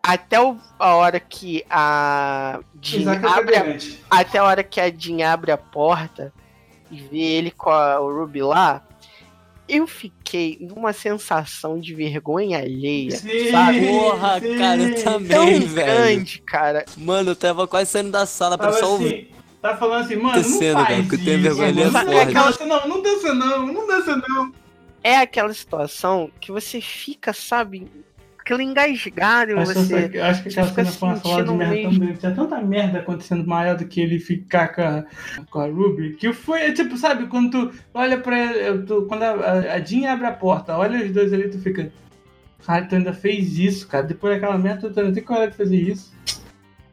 Speaker 3: até o- a hora que a Jean
Speaker 1: é
Speaker 3: abre a até a hora que a Jean abre a porta e vê ele com a, o Ruby lá, eu fiquei numa sensação de vergonha alheia,
Speaker 1: Sim,
Speaker 3: sabe?
Speaker 4: Porra,
Speaker 1: sim.
Speaker 4: cara, eu
Speaker 3: Tão
Speaker 4: também, velho.
Speaker 3: grande, cara.
Speaker 4: Mano, eu tava quase saindo da sala pra
Speaker 1: Tava
Speaker 4: só ouvir.
Speaker 1: assim, tá falando assim, mano,
Speaker 4: Acontecendo,
Speaker 1: não
Speaker 4: cara,
Speaker 1: faz
Speaker 4: eu tenho
Speaker 1: isso,
Speaker 4: vergonha é
Speaker 1: não, não dança não, não dança não.
Speaker 3: É aquela situação que você fica, sabe, aquele engasgado em
Speaker 1: Acho,
Speaker 3: você.
Speaker 1: essa- acho que aquela cena foi uma salada de merda tão grande. Tinha tanta merda acontecendo maior do que ele ficar com a, com a Ruby. Que foi, é tipo, sabe, quando tu olha pra ele, tu- quando a, a, a Jean abre a porta, olha os dois ali, tu fica. Cara, tu ainda fez isso, cara. Depois daquela merda, tu ainda tem coragem de fazer isso.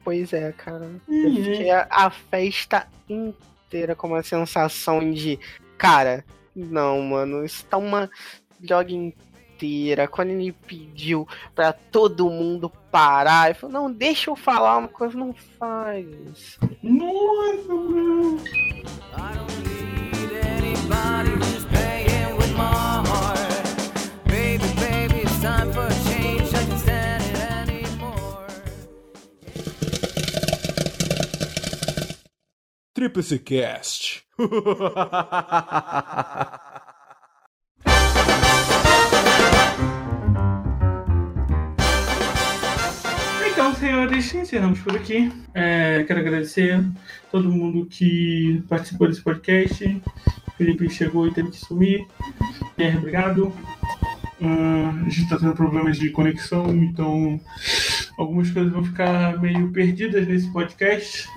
Speaker 3: Pois é, cara. Eu
Speaker 1: Uhum.
Speaker 3: fiquei a, a festa inteira com uma sensação de, cara, não, mano, isso tá uma droga inteira. Quando ele pediu pra todo mundo parar, ele falou, não, deixa eu falar uma coisa, não faz.
Speaker 1: Nossa, mano.
Speaker 5: Tríplice Cast.
Speaker 1: Então, senhores, encerramos por aqui. É, quero agradecer todo mundo que participou desse podcast. Felipe chegou e teve que sumir. Obrigado. Ah, a gente está tendo problemas de conexão, então algumas coisas vão ficar meio perdidas nesse podcast.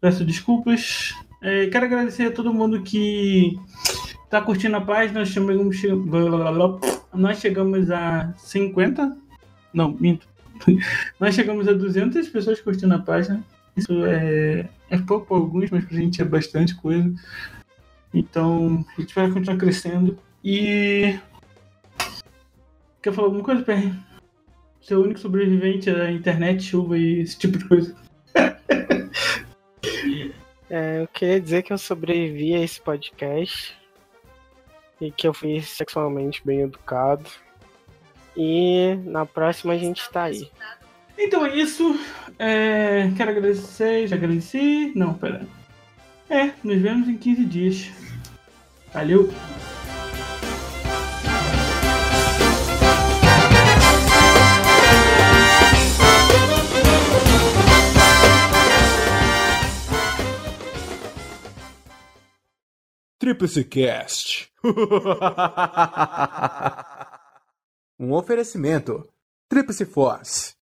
Speaker 1: Peço desculpas. É, quero agradecer a todo mundo que está curtindo a página. Nós chegamos, nós chegamos a 50. Não, minto. Nós chegamos a 200 pessoas curtindo a página. Isso é, é pouco para alguns, mas pra gente é bastante coisa. Então, a gente vai continuar crescendo. E. Quer falar alguma coisa, Perry? Seu único sobrevivente é a internet, chuva e esse tipo de coisa.
Speaker 3: É, eu queria dizer que eu sobrevivi a esse podcast e que eu fui sexualmente bem educado. E na próxima a gente está aí.
Speaker 1: Então é isso. É, quero agradecer. Já agradeci. Não, pera. É, nos vemos em 15 dias. Valeu!
Speaker 5: Tríplice Cast. Um oferecimento. Tríplice Force.